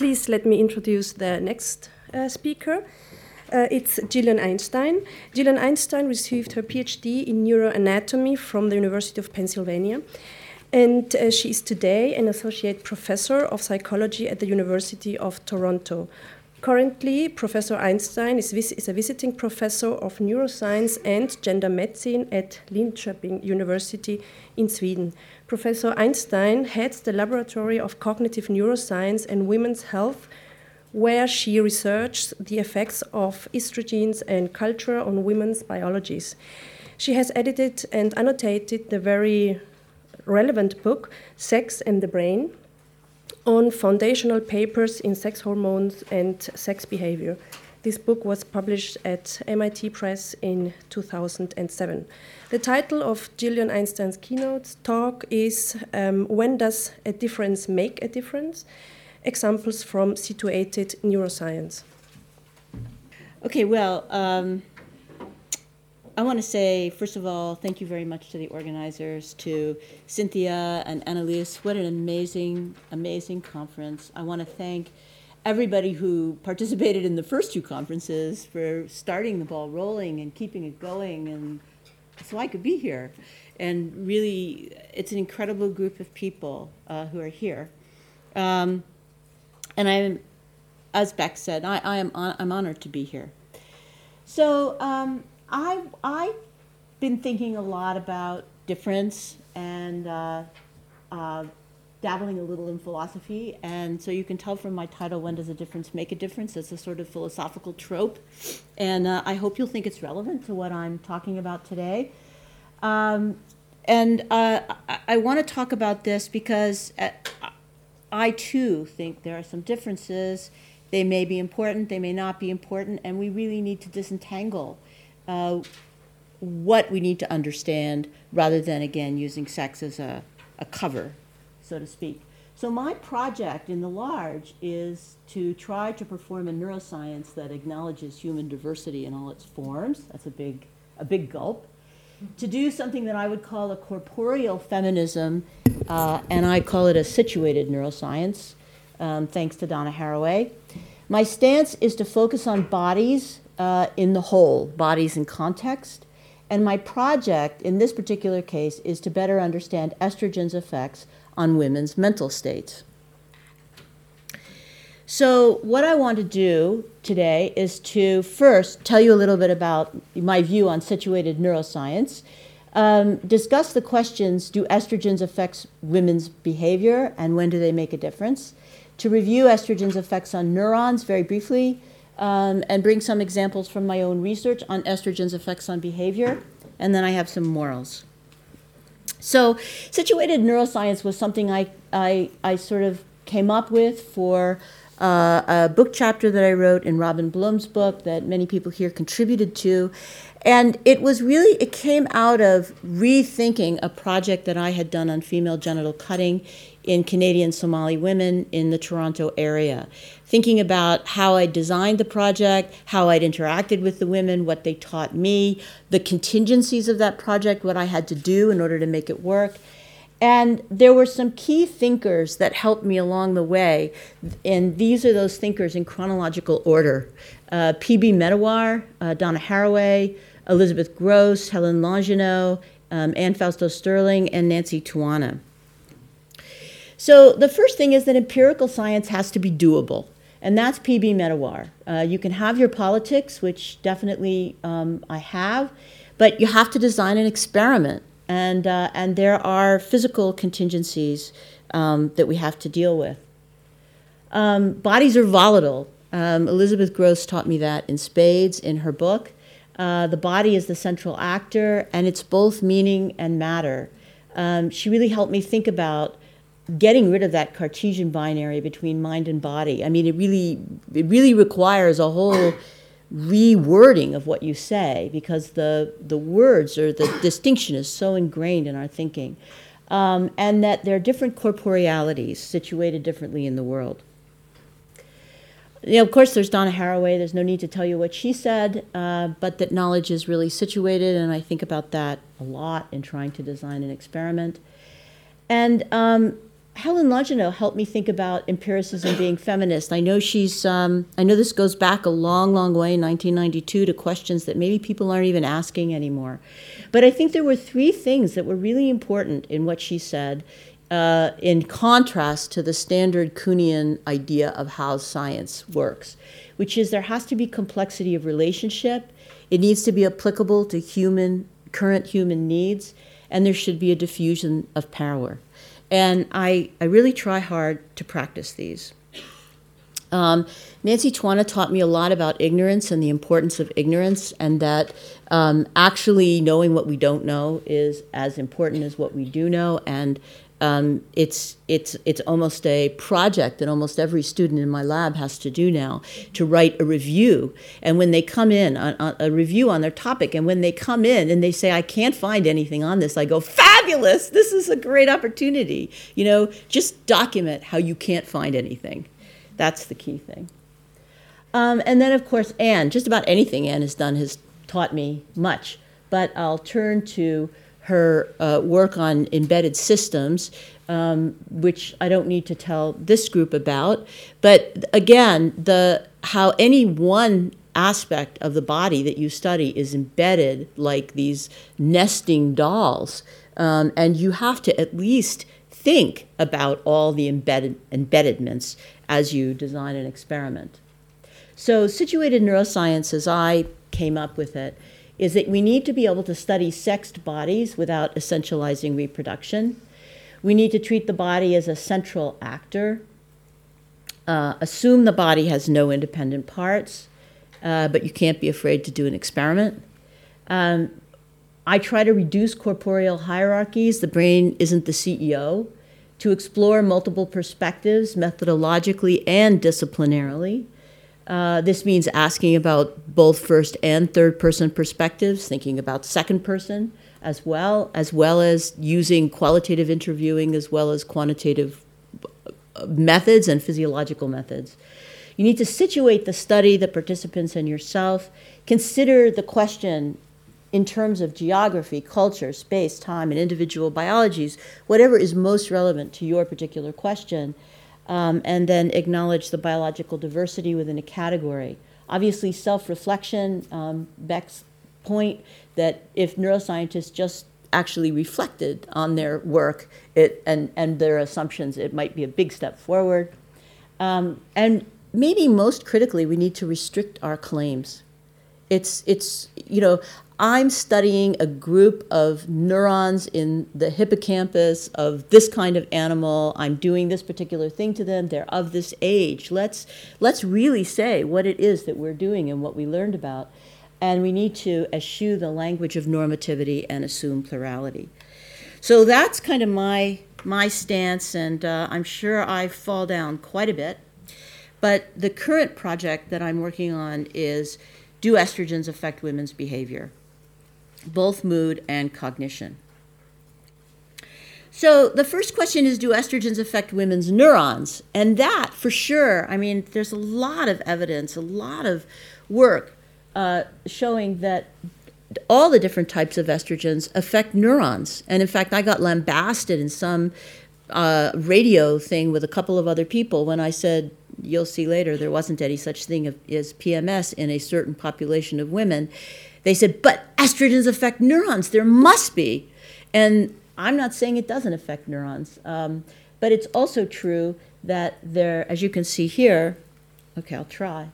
please let me introduce the next uh, speaker. Uh, it's Gillian Einstein. Gillian Einstein received her PhD in neuroanatomy from the University of Pennsylvania. And uh, she is today an associate professor of psychology at the University of Toronto. Currently, Professor Einstein is, is, a visiting professor of neuroscience and gender medicine at Linköping University in Sweden. Professor Einstein heads the Laboratory of Cognitive Neuroscience and Women's Health where she researched the effects of estrogens and culture on women's biologies. She has edited and annotated the very relevant book, Sex and the Brain, on foundational papers in sex hormones and sex behavior. This book was published at MIT Press in 2007. The title of Gillian Einstein's keynote talk is um, When Does a Difference Make a Difference? examples from situated neuroscience. Okay, well, um, I want to say, first of all, thank you very much to the organizers, to Cynthia and Annalise. What an amazing, amazing conference. I want to thank everybody who participated in the first two conferences for starting the ball rolling and keeping it going, and so I could be here. And really, it's an incredible group of people uh, who are here. Um, and I'm, as Beck said, I, I am I'm honored to be here. So um, I I've been thinking a lot about difference and uh, uh, dabbling a little in philosophy, and so you can tell from my title, "When Does a Difference Make a Difference?" It's a sort of philosophical trope, and uh, I hope you'll think it's relevant to what I'm talking about today. Um, and uh, I, I want to talk about this because uh, I too think there are some differences. They may be important, they may not be important, and we really need to disentangle uh, what we need to understand rather than, again, using sex as a, a cover, so to speak. So, my project in the large is to try to perform a neuroscience that acknowledges human diversity in all its forms. That's a big, a big gulp to do something that I would call a corporeal feminism, uh, and I call it a situated neuroscience, um, thanks to Donna Haraway. My stance is to focus on bodies uh, in the whole, bodies in context, and my project in this particular case is to better understand estrogen's effects on women's mental states. So, what I want to do today is to first tell you a little bit about my view on situated neuroscience, um, discuss the questions do estrogens affect women's behavior and when do they make a difference, to review estrogen's effects on neurons very briefly, um, and bring some examples from my own research on estrogen's effects on behavior, and then I have some morals. So, situated neuroscience was something I, I, I sort of came up with for uh, a book chapter that I wrote in Robyn Bluhm's book that many people here contributed to. And it was really, it came out of rethinking a project that I had done on female genital cutting in Canadian Somali women in the Toronto area. Thinking about how I designed the project, how I'd interacted with the women, what they taught me, the contingencies of that project, what I had to do in order to make it work. And there were some key thinkers that helped me along the way, and these are those thinkers in chronological order uh, P.B. Medawar, uh, Donna Haraway, Elizabeth Grosz, Helen Longino, um, Anne Fausto Sterling, and Nancy Tuana. So the first thing is that empirical science has to be doable, and that's P.B. Medawar. Uh, you can have your politics, which definitely um, I have, but you have to design an experiment and uh, and there are physical contingencies um, that we have to deal with. Um, bodies are volatile. Um, Elizabeth Grosz taught me that in spades in her book. Uh, the body is the central actor, and it's both meaning and matter. Um, she really helped me think about getting rid of that Cartesian binary between mind and body. I mean, it really it really requires a whole rewording of what you say because the, the words or the distinction is so ingrained in our thinking. Um, and that there are different corporealities situated differently in the world. You know, of course, there's Donna Haraway. There's no need to tell you what she said, uh, but that knowledge is really situated, and I think about that a lot in trying to design an experiment. And um, Helen Longino helped me think about empiricism being feminist. I know she's, um, I know this goes back a long, long way, in 1992, to questions that maybe people aren't even asking anymore. But I think there were three things that were really important in what she said, uh, in contrast to the standard Kuhnian idea of how science works, which is there has to be complexity of relationship, it needs to be applicable to human, current human needs, and there should be a diffusion of power. And I, I really try hard to practice these. Um, Nancy Tuana taught me a lot about ignorance and the importance of ignorance, and that um, actually knowing what we don't know is as important as what we do know. And um, it's it's it's almost a project that almost every student in my lab has to do now to write a review. And when they come in, on, on a review on their topic, and when they come in and they say, "I can't find anything on this," I go, "Fabulous! This is a great opportunity." You know, just document how you can't find anything. That's the key thing. Um, and then, of course, Anne. Just about anything Anne has done has taught me much. But I'll turn to her uh, work on embedded systems, um, which I don't need to tell this group about. But again, the how any one aspect of the body that you study is embedded like these nesting dolls, um, and you have to at least think about all the embedded embeddedments as you design an experiment. So, situated neuroscience, as I came up with it, is that we need to be able to study sexed bodies without essentializing reproduction. We need to treat the body as a central actor, uh, assume the body has no independent parts, uh, but you can't be afraid to do an experiment. Um, I try to reduce corporeal hierarchies. The brain isn't the CEO. To explore multiple perspectives methodologically and disciplinarily. Uh, this means asking about both first and third person perspectives, thinking about second person as well, as well as using qualitative interviewing as well as quantitative uh, methods and physiological methods. You need to situate the study, the participants, and yourself. Consider the question in terms of geography, culture, space, time, and individual biologies, whatever is most relevant to your particular question um, and then acknowledge the biological diversity within a category. Obviously, self reflection, um, Beck's point that if neuroscientists just actually reflected on their work it, and, and their assumptions, it might be a big step forward. Um, and maybe most critically, we need to restrict our claims. It's, it's, you know, I'm studying a group of neurons in the hippocampus of this kind of animal. I'm doing this particular thing to them. They're of this age. Let's, let's really say what it is that we're doing and what we learned about. And we need to eschew the language of normativity and assume plurality. So that's kind of my, my stance, and uh, I'm sure I fall down quite a bit. But the current project that I'm working on is do estrogens affect women's behavior? Both mood and cognition. So the first question is Do estrogens affect women's neurons? And that, for sure, I mean, there's a lot of evidence, a lot of work uh, showing that all the different types of estrogens affect neurons. And in fact, I got lambasted in some uh, radio thing with a couple of other people when I said, You'll see later, there wasn't any such thing as PMS in a certain population of women. They said, but estrogens affect neurons. There must be. And I'm not saying it doesn't affect neurons, um, but it's also true that there, as you can see here, okay, I'll try.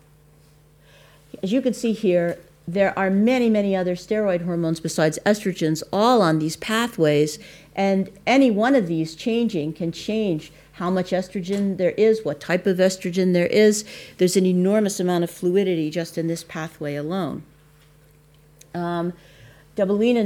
As you can see here, there are many, many other steroid hormones besides estrogens, all on these pathways, and any one of these changing can change how much estrogen there is, what type of estrogen there is. There's an enormous amount of fluidity just in this pathway alone. Um,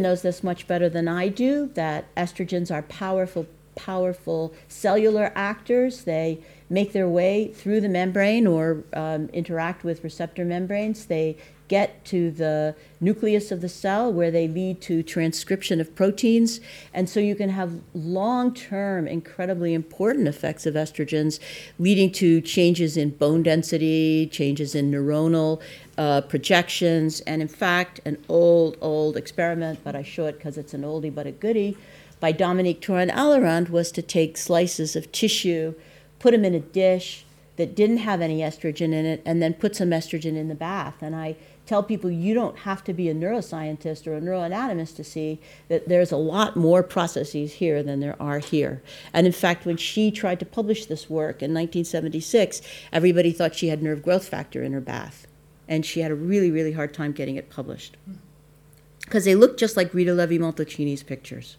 knows this much better than I do that estrogens are powerful, powerful cellular actors. They make their way through the membrane or um, interact with receptor membranes. They get to the nucleus of the cell where they lead to transcription of proteins. And so you can have long term, incredibly important effects of estrogens, leading to changes in bone density, changes in neuronal uh, projections. And in fact, an old, old experiment, but I show it because it's an oldie but a goodie, by Dominique Toran-Allerand was to take slices of tissue, put them in a dish that didn't have any estrogen in it, and then put some estrogen in the bath. And I tell people you don't have to be a neuroscientist or a neuroanatomist to see that there's a lot more processes here than there are here. And in fact, when she tried to publish this work in 1976, everybody thought she had nerve growth factor in her bath. And she had a really, really hard time getting it published. Because they looked just like Rita Levi Montalcini's pictures.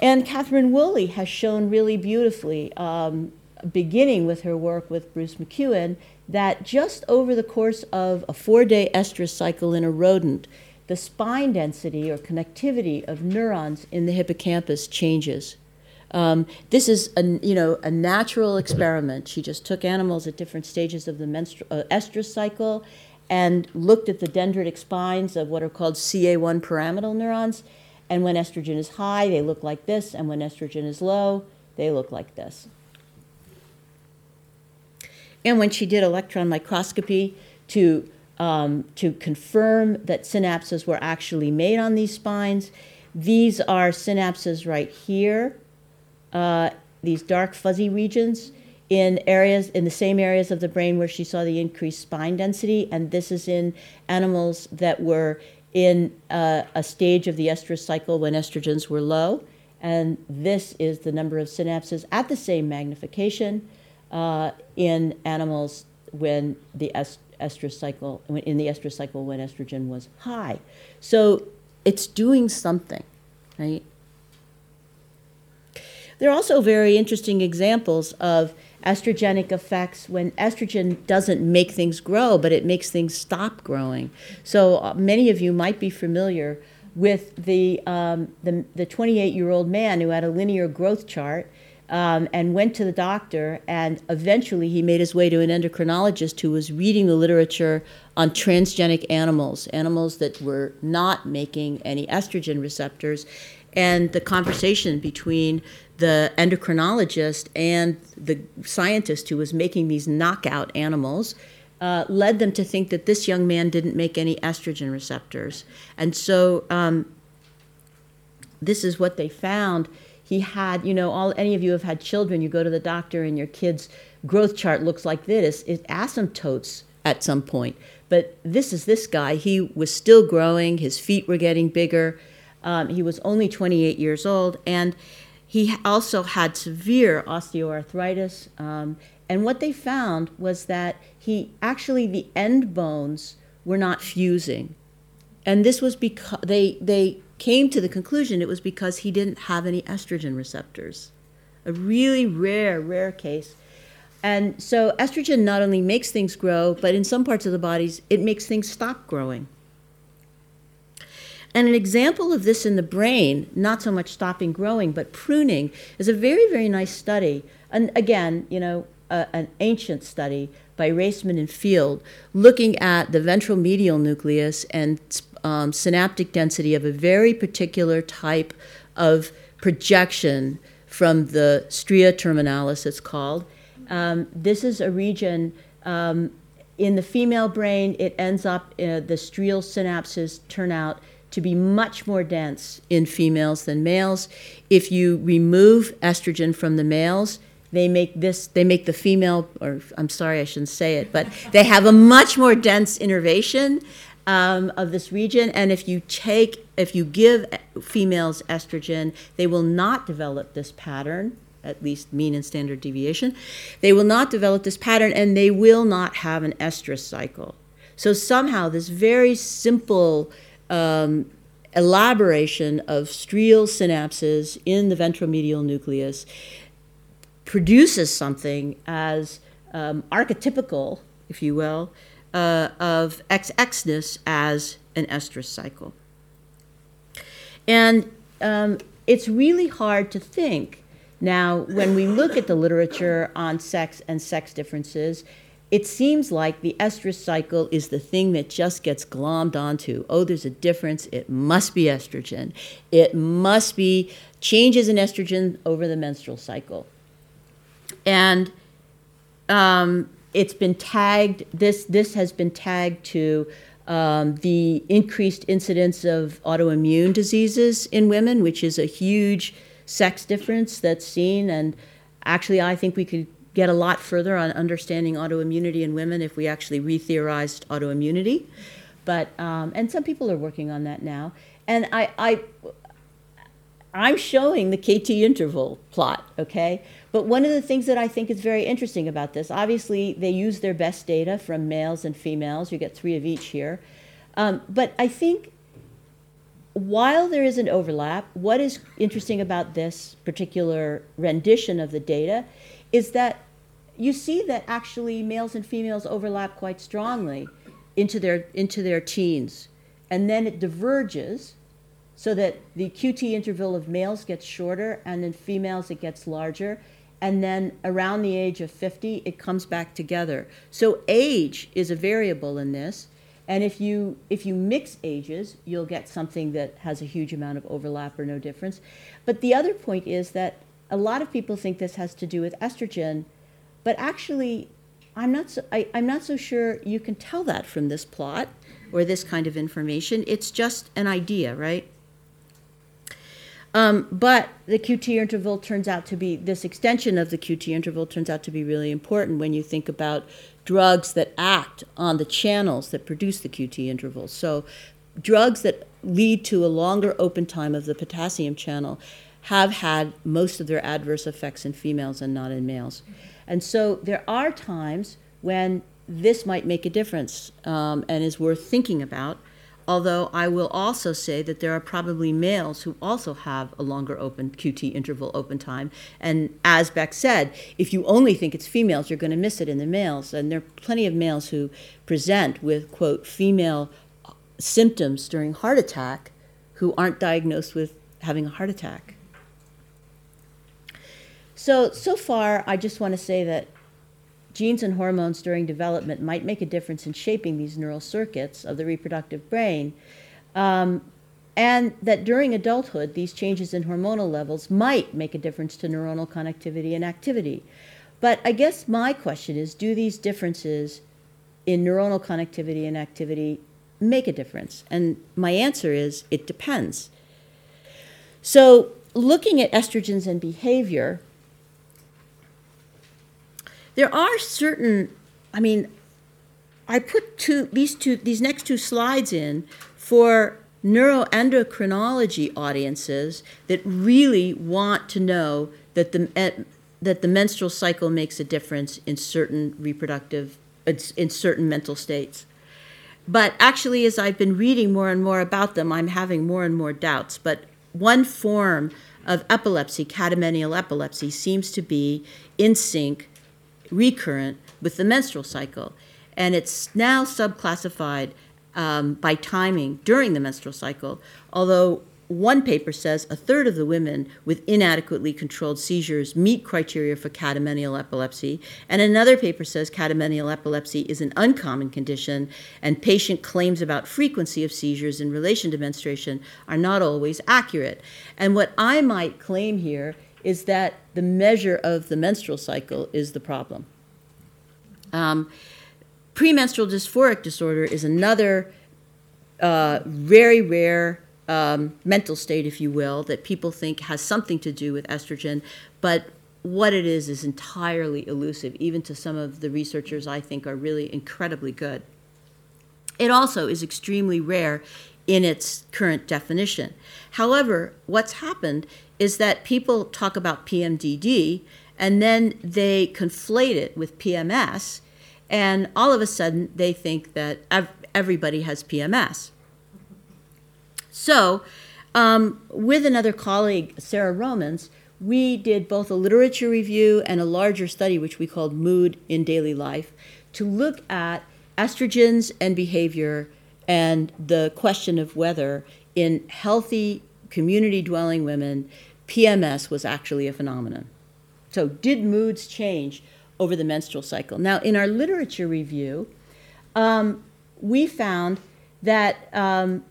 And Catherine Woolley has shown really beautifully, um, beginning with her work with Bruce McEwen, that just over the course of a four day estrus cycle in a rodent, the spine density or connectivity of neurons in the hippocampus changes. Um, this is a, you know, a natural experiment. She just took animals at different stages of the menstru- uh, estrus cycle and looked at the dendritic spines of what are called CA1 pyramidal neurons. And when estrogen is high, they look like this, and when estrogen is low, they look like this. And when she did electron microscopy to, um, to confirm that synapses were actually made on these spines, these are synapses right here, uh, these dark fuzzy regions in areas in the same areas of the brain where she saw the increased spine density, and this is in animals that were in uh, a stage of the estrus cycle when estrogens were low, and this is the number of synapses at the same magnification uh, in animals when the est- estrus cycle in the estrus cycle when estrogen was high. So it's doing something, right? There are also very interesting examples of estrogenic effects when estrogen doesn't make things grow, but it makes things stop growing. So uh, many of you might be familiar with the um, the, the 28 year old man who had a linear growth chart um, and went to the doctor. And eventually, he made his way to an endocrinologist who was reading the literature on transgenic animals, animals that were not making any estrogen receptors. And the conversation between the endocrinologist and the scientist who was making these knockout animals uh, led them to think that this young man didn't make any estrogen receptors. And so um, this is what they found he had, you know, all any of you have had children, you go to the doctor and your kid's growth chart looks like this. It asymptotes at some point. But this is this guy. He was still growing, his feet were getting bigger. Um, he was only 28 years old, and he also had severe osteoarthritis. Um, and what they found was that he actually, the end bones were not fusing. And this was because they, they came to the conclusion it was because he didn't have any estrogen receptors. A really rare, rare case. And so estrogen not only makes things grow, but in some parts of the bodies, it makes things stop growing. And an example of this in the brain, not so much stopping growing, but pruning, is a very, very nice study. And again, you know, a, an ancient study by Raisman and Field, looking at the ventral medial nucleus and um, synaptic density of a very particular type of projection from the stria terminalis, it's called. Um, this is a region um, in the female brain, it ends up, uh, the strial synapses turn out to be much more dense in females than males. If you remove estrogen from the males, they make this they make the female or i'm sorry i shouldn't say it but they have a much more dense innervation um, of this region. And if you take, if you give females estrogen, they will not develop this pattern, at least mean and standard deviation. They will not develop this pattern and they will not have an estrous cycle. So somehow, this very simple um, elaboration of strial synapses in the ventromedial nucleus produces something as um, archetypical, if you will, uh, of XXness as an estrous cycle. And um, it's really hard to think now when we look at the literature on sex and sex differences. It seems like the estrous cycle is the thing that just gets glommed onto. Oh, there's a difference. It must be estrogen. It must be changes in estrogen over the menstrual cycle. And um, it's been tagged this this has been tagged to um, the increased incidence of autoimmune diseases in women, which is a huge sex difference that's seen. And actually, I think we could get a lot further on understanding autoimmunity in women if we actually re-theorized autoimmunity. But um, and some people are working on that now. And I, I I'm showing the QT interval plot, okay? But one of the things that I think is very interesting about this, obviously, they use their best data from males and females. You get three of each here. Um, but I think while there is an overlap, what is interesting about this particular rendition of the data is that you see that actually males and females overlap quite strongly into their, into their teens. And then it diverges so that the QT interval of males gets shorter and in females it gets larger. And then around the age of 50, it comes back together. So age is a variable in this. And if you, if you mix ages, you'll get something that has a huge amount of overlap or no difference. But the other point is that a lot of people think this has to do with estrogen, but actually, I'm not so, I, I'm not so sure you can tell that from this plot or this kind of information. It's just an idea, right? Um, but the QT interval turns out to be, this extension of the QT interval turns out to be really important when you think about drugs that act on the channels that produce the QT interval. So, drugs that lead to a longer open time of the potassium channel have had most of their adverse effects in females and not in males. And so, there are times when this might make a difference um, and is worth thinking about. Although I will also say that there are probably males who also have a longer open QT interval open time. And as Beck said, if you only think it's females, you're going to miss it in the males. And there are plenty of males who present with, quote, female uh, symptoms during heart attack who aren't diagnosed with having a heart attack. So, so far, I just want to say that genes and hormones during development might make a difference in shaping these neural circuits of the reproductive brain. Um, and that during adulthood, these changes in hormonal levels might make a difference to neuronal connectivity and activity. But I guess my question is do these differences in neuronal connectivity and activity make a difference? And my answer is it depends. So, looking at estrogens and behavior, there are certain, I mean, I put two, these two, these next two slides in for neuroendocrinology audiences that really want to know that the that the menstrual cycle makes a difference in certain reproductive in certain mental states. But actually, as I've been reading more and more about them, I'm having more and more doubts. But one form of epilepsy, catamenial epilepsy, seems to be in sync recurrent with the menstrual cycle. And it's now subclassified um, by timing during the menstrual cycle, although one paper says a third of the women with inadequately controlled seizures meet criteria for catamenial epilepsy, and another paper says catamenial epilepsy is an uncommon condition, and patient claims about frequency of seizures in relation to menstruation are not always accurate. And what I might claim here is that the measure of the menstrual cycle is the problem. Um, premenstrual dysphoric disorder is another uh, very rare um, mental state, if you will, that people think has something to do with estrogen, but what it is is entirely elusive, even to some of the researchers I think are really incredibly good. It also is extremely rare in its current definition. However, what's happened is that people talk about PMDD and then they conflate it with PMS, and all of a sudden they think that ev- everybody has PMS. So, um, with another colleague, Sarah Romans, we did both a literature review and a larger study, which we called Mood in Daily Life, to look at estrogens and behavior and the question of whether in healthy community dwelling women PMS was actually a phenomenon. So, did moods change over the menstrual cycle? Now, in our literature review, um, we found that um,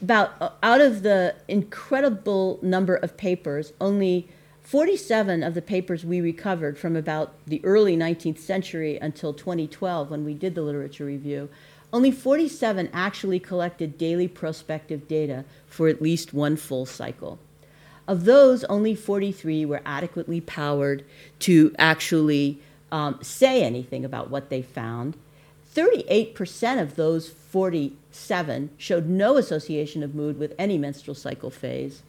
about uh, out of the incredible number of papers, only 47 of the papers we recovered from about the early 19th century until 2012, when we did the literature review, only 47 actually collected daily prospective data for at least one full cycle. Of those, only 43 were adequately powered to actually um, say anything about what they found. 38% of those 47 showed no association of mood with any menstrual cycle phase.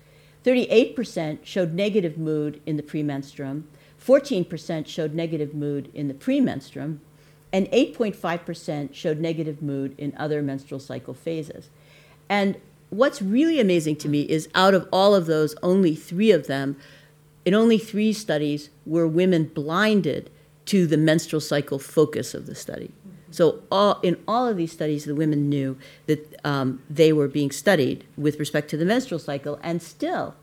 38% showed negative mood in the premenstruum. 14% showed negative mood in the premenstruum. And 8.5% showed negative mood in other menstrual cycle phases. And what's really amazing to me is out of all of those, only three of them, in only three studies, were women blinded to the menstrual cycle focus of the study. So all, in all of these studies, the women knew that um, they were being studied with respect to the menstrual cycle, and still,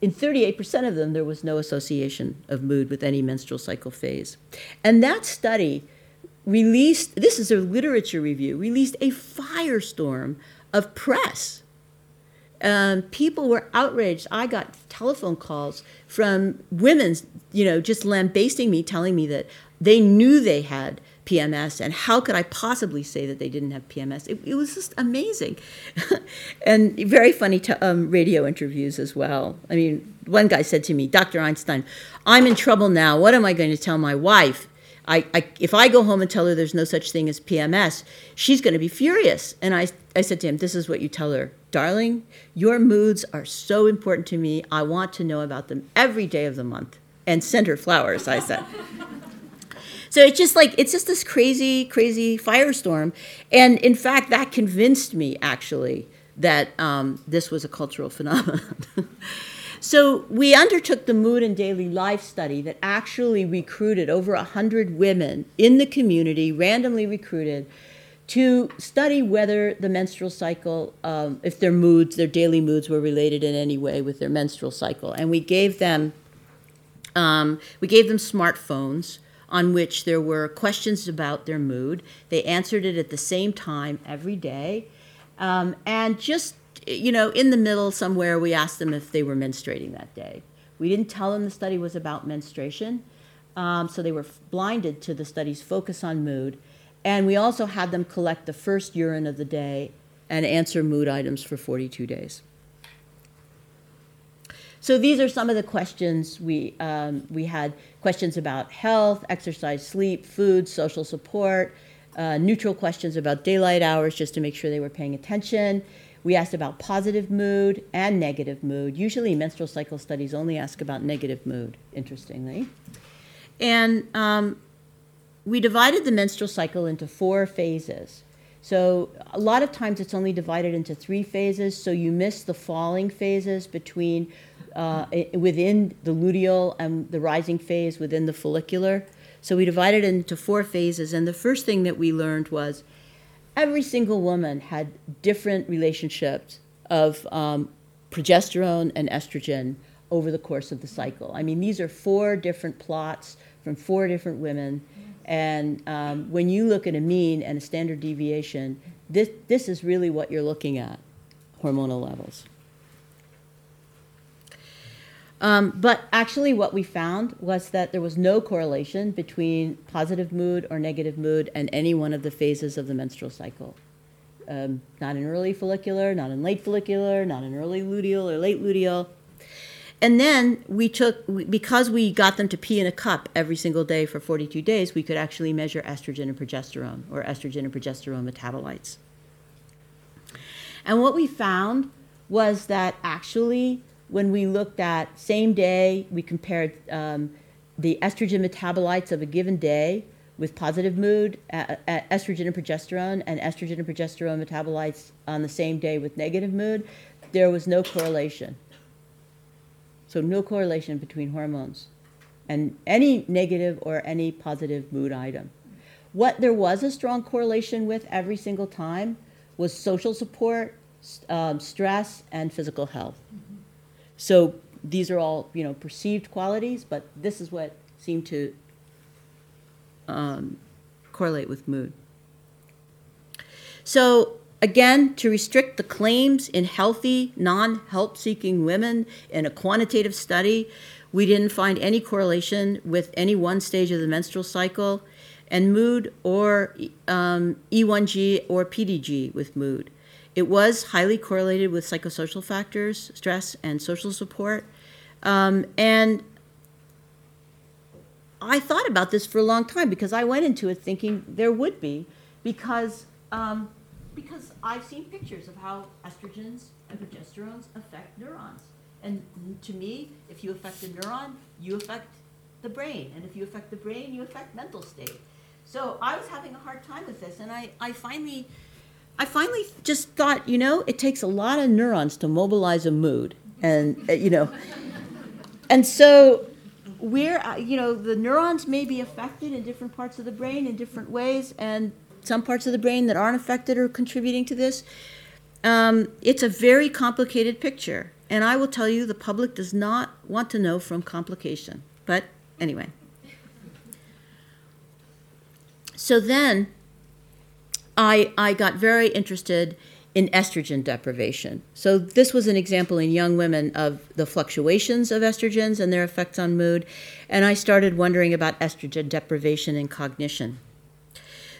in 38% of them, there was no association of mood with any menstrual cycle phase. And that study released, this is a literature review, released a firestorm of press um, people were outraged. I got telephone calls from women, you know, just lambasting me, telling me that they knew they had PMS, and how could I possibly say that they didn't have PMS? It, it was just amazing, and very funny to, um, radio interviews as well. I mean, one guy said to me, "Dr. Einstein, I'm in trouble now. What am I going to tell my wife?" I, I, if I go home and tell her there's no such thing as PMS, she's going to be furious. And I, I said to him, This is what you tell her. Darling, your moods are so important to me. I want to know about them every day of the month. And send her flowers, I said. so it's just like, it's just this crazy, crazy firestorm. And in fact, that convinced me actually that um, this was a cultural phenomenon. So we undertook the mood and daily life study that actually recruited over 100 women in the community, randomly recruited, to study whether the menstrual cycle, um, if their moods, their daily moods were related in any way with their menstrual cycle. And we gave them, um, we gave them smartphones on which there were questions about their mood. They answered it at the same time every day. Um, and just you know, in the middle somewhere, we asked them if they were menstruating that day. We didn't tell them the study was about menstruation, um, so they were blinded to the study's focus on mood. And we also had them collect the first urine of the day and answer mood items for 42 days. So these are some of the questions we, um, we had questions about health, exercise, sleep, food, social support, uh, neutral questions about daylight hours just to make sure they were paying attention. We asked about positive mood and negative mood. Usually, menstrual cycle studies only ask about negative mood, interestingly. And um, we divided the menstrual cycle into four phases. So, a lot of times it's only divided into three phases, so you miss the falling phases between uh, within the luteal and the rising phase within the follicular. So, we divided it into four phases, and the first thing that we learned was every single woman had different relationships of um, progesterone and estrogen over the course of the cycle. I mean, these are four different plots from four different women. And um, when you look at a mean and a standard deviation, this, this is really what you're looking at hormonal levels. Um, but actually, what we found was that there was no correlation between positive mood or negative mood and any one of the phases of the menstrual cycle. Um, not in early follicular, not in late follicular, not in early luteal or late luteal. And then we took, because we got them to pee in a cup every single day for 42 days, we could actually measure estrogen and progesterone, or estrogen and progesterone metabolites. And what we found was that actually when we looked at same day, we compared um, the estrogen metabolites of a given day with positive mood, uh, uh, estrogen and progesterone, and estrogen and progesterone metabolites on the same day with negative mood, there was no correlation. So, no correlation between hormones and any negative or any positive mood item. What there was a strong correlation with every single time was social support, um, stress, and physical health. So these are all you know perceived qualities, but this is what seemed to um, correlate with mood. So again, to restrict the claims in healthy, non-help seeking women in a quantitative study, We didn't find any correlation with any one stage of the menstrual cycle, and mood or um, E1G or PDG with mood. It was highly correlated with psychosocial factors, stress, and social support. Um, and I thought about this for a long time because I went into it thinking there would be, because um, because I've seen pictures of how estrogens and progesterones affect neurons. And to me, if you affect a neuron, you affect the brain. And if you affect the brain, you affect mental state. So I was having a hard time with this, and I, I finally, I finally just thought, you know, it takes a lot of neurons to mobilize a mood, and uh, you know, and so we're, uh, you know, the neurons may be affected in different parts of the brain in different ways, and some parts of the brain that aren't affected are contributing to this. Um, it's a very complicated picture, and I will tell you, the public does not want to know from complication. But anyway. So then I, I got very interested in estrogen deprivation. So this was an example in young women of the fluctuations of estrogens and their effects on mood. And I started wondering about estrogen deprivation and cognition.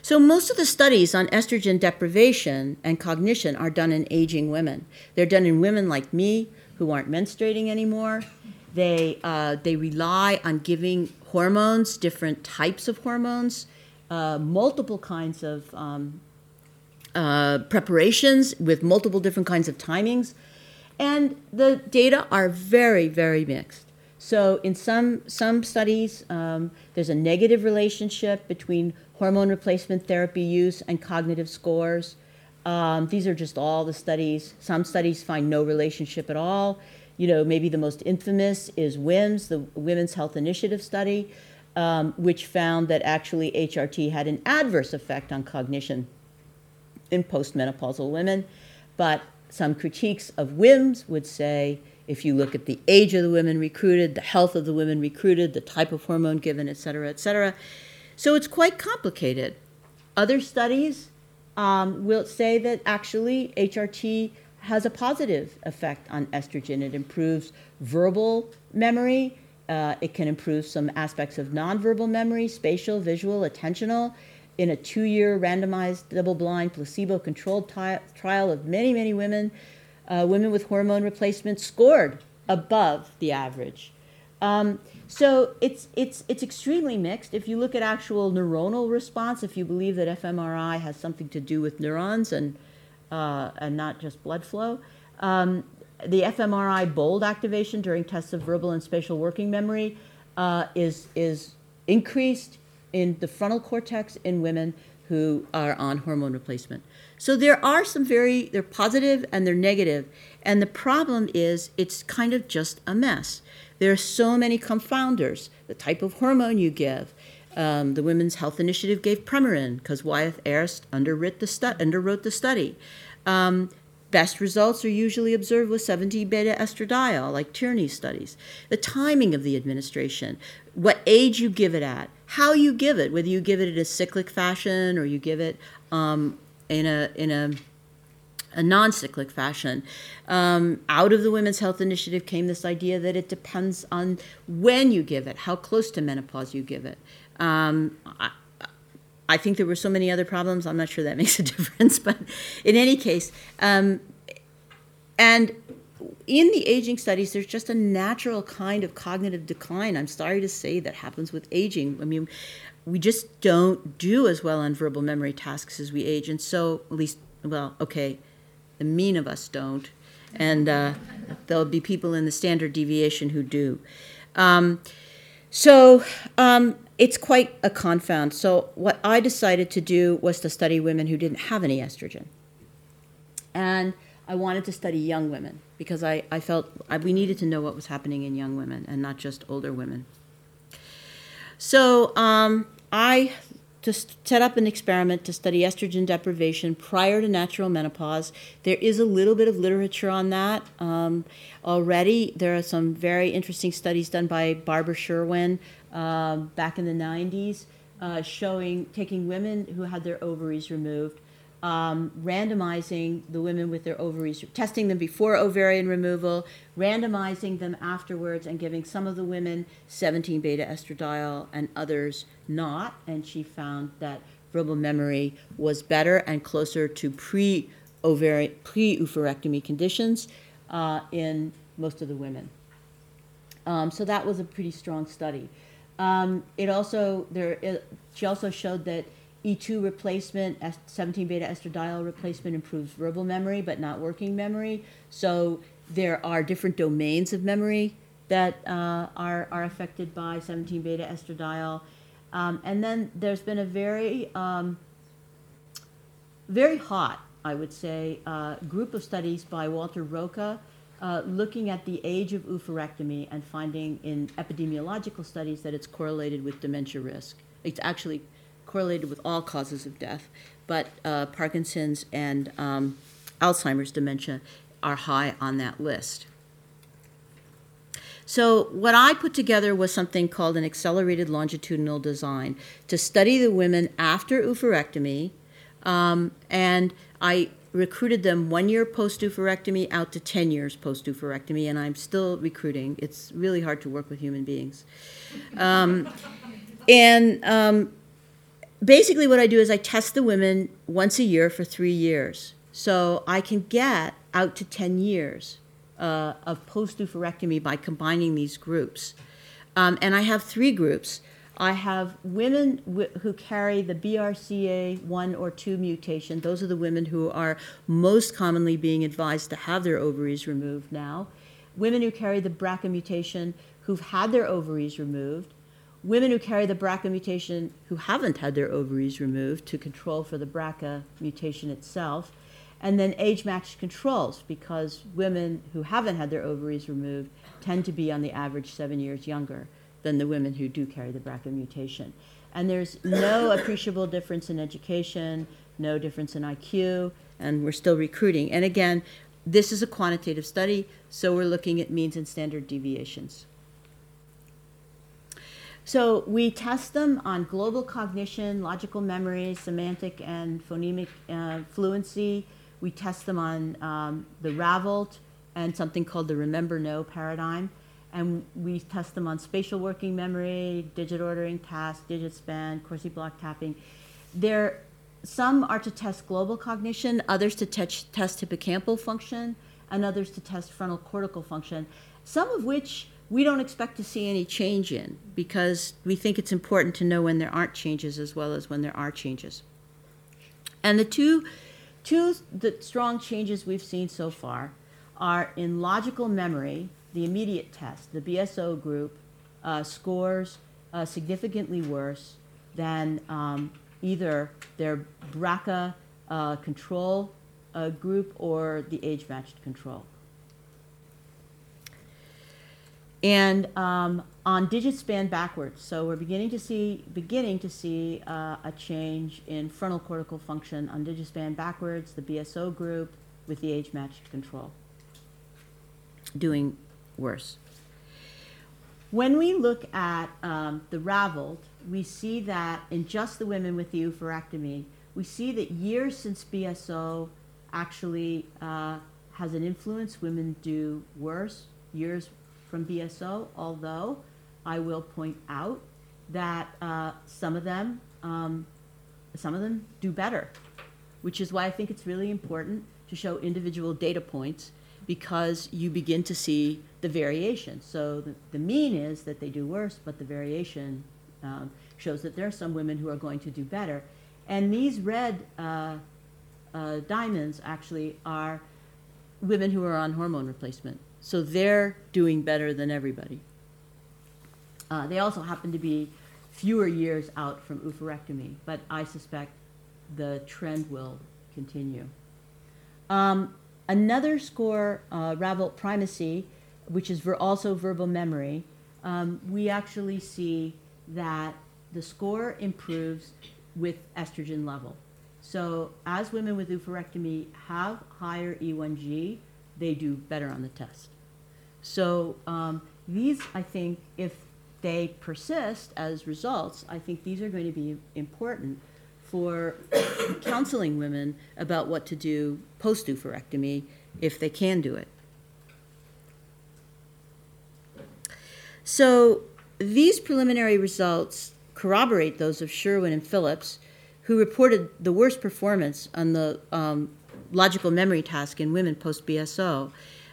So, most of the studies on estrogen deprivation and cognition are done in aging women. They're done in women like me who aren't menstruating anymore. They, uh, they rely on giving hormones, different types of hormones, uh, multiple kinds of um, uh, preparations with multiple different kinds of timings. And the data are very, very mixed. So, in some, some studies, um, there's a negative relationship between hormone replacement therapy use, and cognitive scores. Um, these are just all the studies. Some studies find no relationship at all. You know, maybe the most infamous is WHIMS, the Women's Health Initiative study, um, which found that actually HRT had an adverse effect on cognition in postmenopausal women. But some critiques of WHIMS would say if you look at the age of the women recruited, the health of the women recruited, the type of hormone given, et cetera, et cetera, so it's quite complicated. Other studies um, will say that actually HRT has a positive effect on estrogen. It improves verbal memory. Uh, it can improve some aspects of nonverbal memory, spatial, visual, attentional. In a two year randomized, double blind, placebo controlled t- trial of many, many women, uh, women with hormone replacement scored above the average. Um, so it's it's it's extremely mixed. If you look at actual neuronal response, if you believe that fMRI has something to do with neurons and uh, and not just blood flow, um, the fMRI bold activation during tests of verbal and spatial working memory uh, is is increased in the frontal cortex in women who are on hormone replacement. So there are some very they're positive and they're negative, and the problem is it's kind of just a mess. There are so many confounders. The type of hormone you give. Um, the Women's Health Initiative gave Premarin because Wyeth Ayerst underwrote the, stu- underwrote the study. Um, best results are usually observed with 7 beta estradiol, like Tierney studies. The timing of the administration, what age you give it at, how you give it, whether you give it in a cyclic fashion or you give it um, in a in a a non cyclic fashion. Um, out of the Women's Health Initiative came this idea that it depends on when you give it, how close to menopause you give it. Um, I, I, think there were so many other problems, I'm not sure that makes a difference, but in any case, um, and in the aging studies, there's just a natural kind of cognitive decline. I'm sorry to say that happens with aging. I mean, we just don't do as well on verbal memory tasks as we age. And so, at least, well, okay, the mean of us don't, and uh, there'll be people in the standard deviation who do. Um, so um, it's quite a confound. So what I decided to do was to study women who didn't have any estrogen, and I wanted to study young women because I, I felt I, we needed to know what was happening in young women and not just older women. So um, I to set up an experiment to study estrogen deprivation prior to natural menopause. There is a little bit of literature on that um, already. There are some very interesting studies done by Barbara Sherwin um, back in the 90s uh, showing taking women who had their ovaries removed um, randomizing the women with their ovaries, testing them before ovarian removal, randomizing them afterwards, and giving some of the women 17 beta estradiol and others not. And she found that verbal memory was better and closer to pre ovarian pre oophorectomy conditions uh, in most of the women. Um, so that was a pretty strong study. Um, it also there it, she also showed that E2 replacement, 17 beta estradiol replacement improves verbal memory, but not working memory. So there are different domains of memory that uh, are, are affected by 17 beta estradiol. Um, and then there's been a very, um, very hot, I would say, uh, group of studies by Walter Rocca uh, looking at the age of oophorectomy and finding in epidemiological studies that it's correlated with dementia risk. It's actually correlated with all causes of death, but uh, Parkinson's and um, Alzheimer's dementia are high on that list. So, what I put together was something called an accelerated longitudinal design to study the women after oophorectomy, um, and I recruited them one year post oophorectomy out to 10 years post oophorectomy, and I'm still recruiting. It's really hard to work with human beings. Um, and um, basically what I do is I test the women once a year for three years. So I can get out to 10 years uh, of post oophorectomy by combining these groups. Um, and I have three groups. I have women w- who carry the BRCA1 or 2 mutation. Those are the women who are most commonly being advised to have their ovaries removed now. Women who carry the BRCA mutation who've had their ovaries removed women who carry the BRCA mutation who haven't had their ovaries removed to control for the BRCA mutation itself, and then age matched controls because women who haven't had their ovaries removed tend to be on the average seven years younger than the women who do carry the BRCA mutation. And there's no appreciable difference in education, no difference in IQ, and we're still recruiting. And again, this is a quantitative study, so we're looking at means and standard deviations. So we test them on global cognition, logical memory, semantic and phonemic uh, fluency. We test them on um, the RAVLT and something called the Remember Know paradigm. And we test them on spatial working memory, digit ordering, task, digit span, Corsi block tapping. There, some are to test global cognition, others to test hippocampal function, and others to test frontal cortical function, some of which we don't expect to see any change in because we think it's important to know when there aren't changes as well as when there are changes. And the two, two the strong changes we've seen so far are in logical memory, the immediate test, the BSO group uh, scores uh, significantly worse than um, either their BRCA uh, control uh, group or the age matched control. and um, on digit span backwards. So we're beginning to see beginning to see uh, a change in frontal cortical function on digit span backwards. The BSO group with the age matched control doing worse. When we look at um, the RAVLT, we see that in just the women with the oophorectomy, we see that years since BSO actually uh, has an influence. Women do worse. Years from BSO, although I will point out that uh, some of them, um, some of them do better, which is why I think it's really important to show individual data points because you begin to see the variation. So the, the mean is that they do worse, but the variation um, shows that there are some women who are going to do better. And these red uh, uh, diamonds actually are women who are on hormone replacement. So they're doing better than everybody. Uh, they also happen to be fewer years out from oophorectomy, but I suspect the trend will continue. Um, another score, uh, primacy, which is ver- also verbal memory, um, we actually see that the score improves with estrogen level. So as women with oophorectomy have higher E1G, they do better on the test. So um, these, I think, if they persist as results, I think these are going to be important for counseling women about what to do post oophorectomy if they can do it. So these preliminary results corroborate those of Sherwin and Phillips, who reported the worst performance on the um, logical memory task in women post BSO.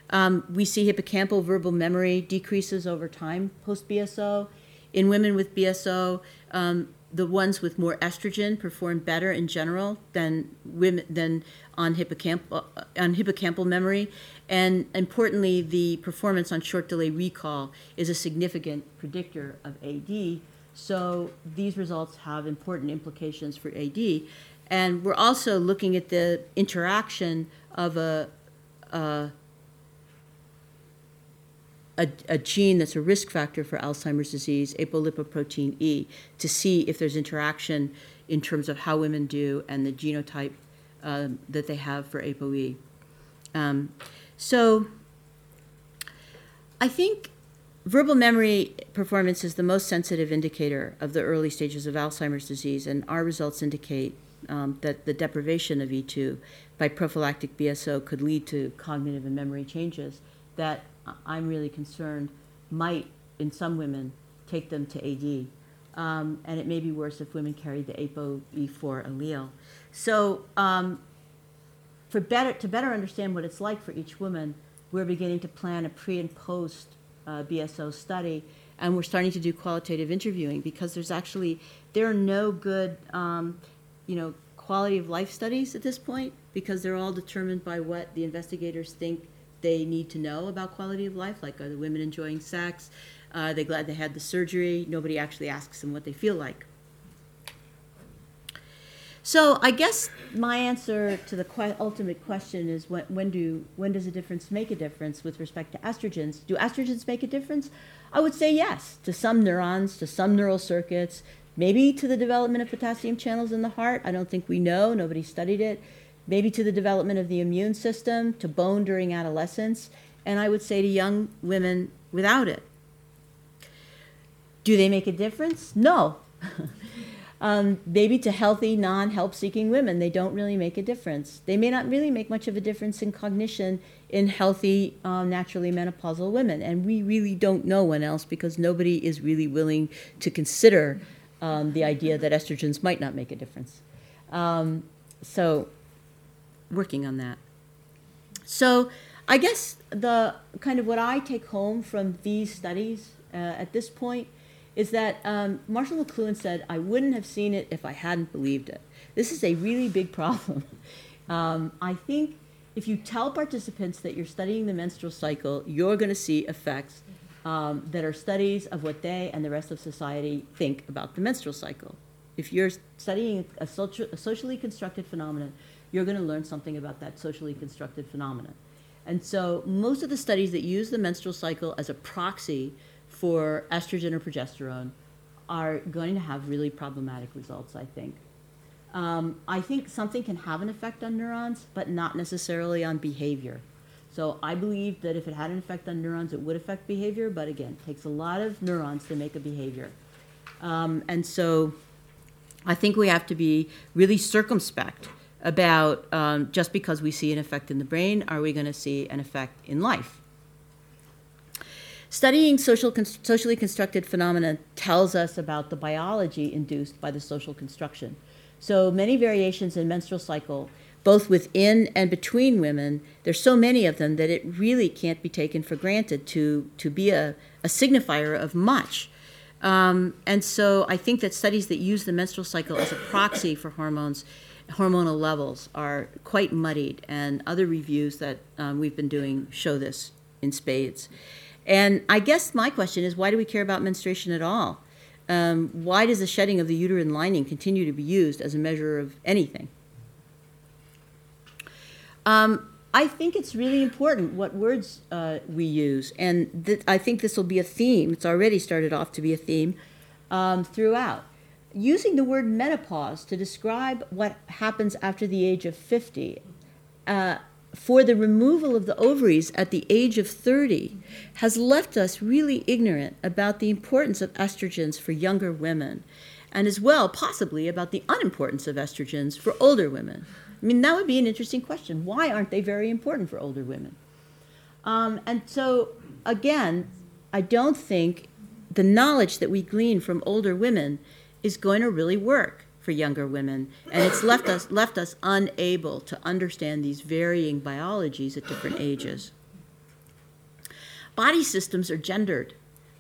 Um, we see hippocampal verbal memory decreases over time post BSO. In women with BSO, um, the ones with more estrogen perform better in general than women than on hippocampal uh, on hippocampal memory, and importantly, the performance on short delay recall is a significant predictor of AD. So these results have important implications for AD, and we're also looking at the interaction of a, a a, a, gene that's a risk factor for Alzheimer's disease, apolipoprotein E, to see if there's interaction in terms of how women do and the genotype um, that they have for ApoE. Um, so I think verbal memory performance is the most sensitive indicator of the early stages of Alzheimer's disease, and our results indicate um, that the deprivation of E2 by prophylactic BSO could lead to cognitive and memory changes that I'm really concerned might, in some women, take them to AD. Um, and it may be worse if women carry the ApoE4 allele. So, um, for better, to better understand what it's like for each woman, we're beginning to plan a pre and post uh, BSO study, and we're starting to do qualitative interviewing because there's actually there are no good, um, you know, quality of life studies at this point because they're all determined by what the investigators think they need to know about quality of life, like are the women enjoying sex? Are they glad they had the surgery? Nobody actually asks them what they feel like. So I guess my answer to the ultimate question is when do when does a difference make a difference with respect to estrogens? Do estrogens make a difference? I would say yes to some neurons, to some neural circuits, maybe to the development of potassium channels in the heart. I don't think we know. Nobody studied it maybe to the development of the immune system, to bone during adolescence, and I would say to young women without it. Do they make a difference? No. um, maybe to healthy, non help seeking women, they don't really make a difference. They may not really make much of a difference in cognition in healthy, um, naturally menopausal women. And we really don't know one else because nobody is really willing to consider um, the idea that estrogens might not make a difference. Um, so working on that. So I guess the kind of what I take home from these studies uh, at this point is that um, Marshall McLuhan said, I wouldn't have seen it if I hadn't believed it. This is a really big problem. um, I think if you tell participants that you're studying the menstrual cycle, you're going to see effects um, that are studies of what they and the rest of society think about the menstrual cycle. If you're studying a, social, a socially constructed phenomenon, you're going to learn something about that socially constructed phenomenon. And so most of the studies that use the menstrual cycle as a proxy for estrogen or progesterone are going to have really problematic results, I think. Um, I think something can have an effect on neurons, but not necessarily on behavior. So I believe that if it had an effect on neurons, it would affect behavior, but again, it takes a lot of neurons to make a behavior. Um, and so I think we have to be really circumspect about um, just because we see an effect in the brain, are we going to see an effect in life? Studying social socially constructed phenomena tells us about the biology induced by the social construction. So many variations in menstrual cycle, both within and between women, there's so many of them that it really can't be taken for granted to, to be a, a signifier of much. Um, and so I think that studies that use the menstrual cycle as a proxy for hormones hormonal levels are quite muddied, and other reviews that um, we've been doing show this in spades. And I guess my question is why do we care about menstruation at all? Um, why does the shedding of the uterine lining continue to be used as a measure of anything? Um, I think it's really important what words uh, we use, and th- I think this will be a theme. It's already started off to be a theme um, throughout using the word menopause to describe what happens after the age of 50 uh, for the removal of the ovaries at the age of 30 has left us really ignorant about the importance of estrogens for younger women. and as well, possibly, about the unimportance of estrogens for older women. I mean, that would be an interesting question. Why aren't they very important for older women? Um, and so, again, I don't think the knowledge that we glean from older women is going to really work for younger women, and it's left us left us unable to understand these varying biologies at different ages. Body systems are gendered.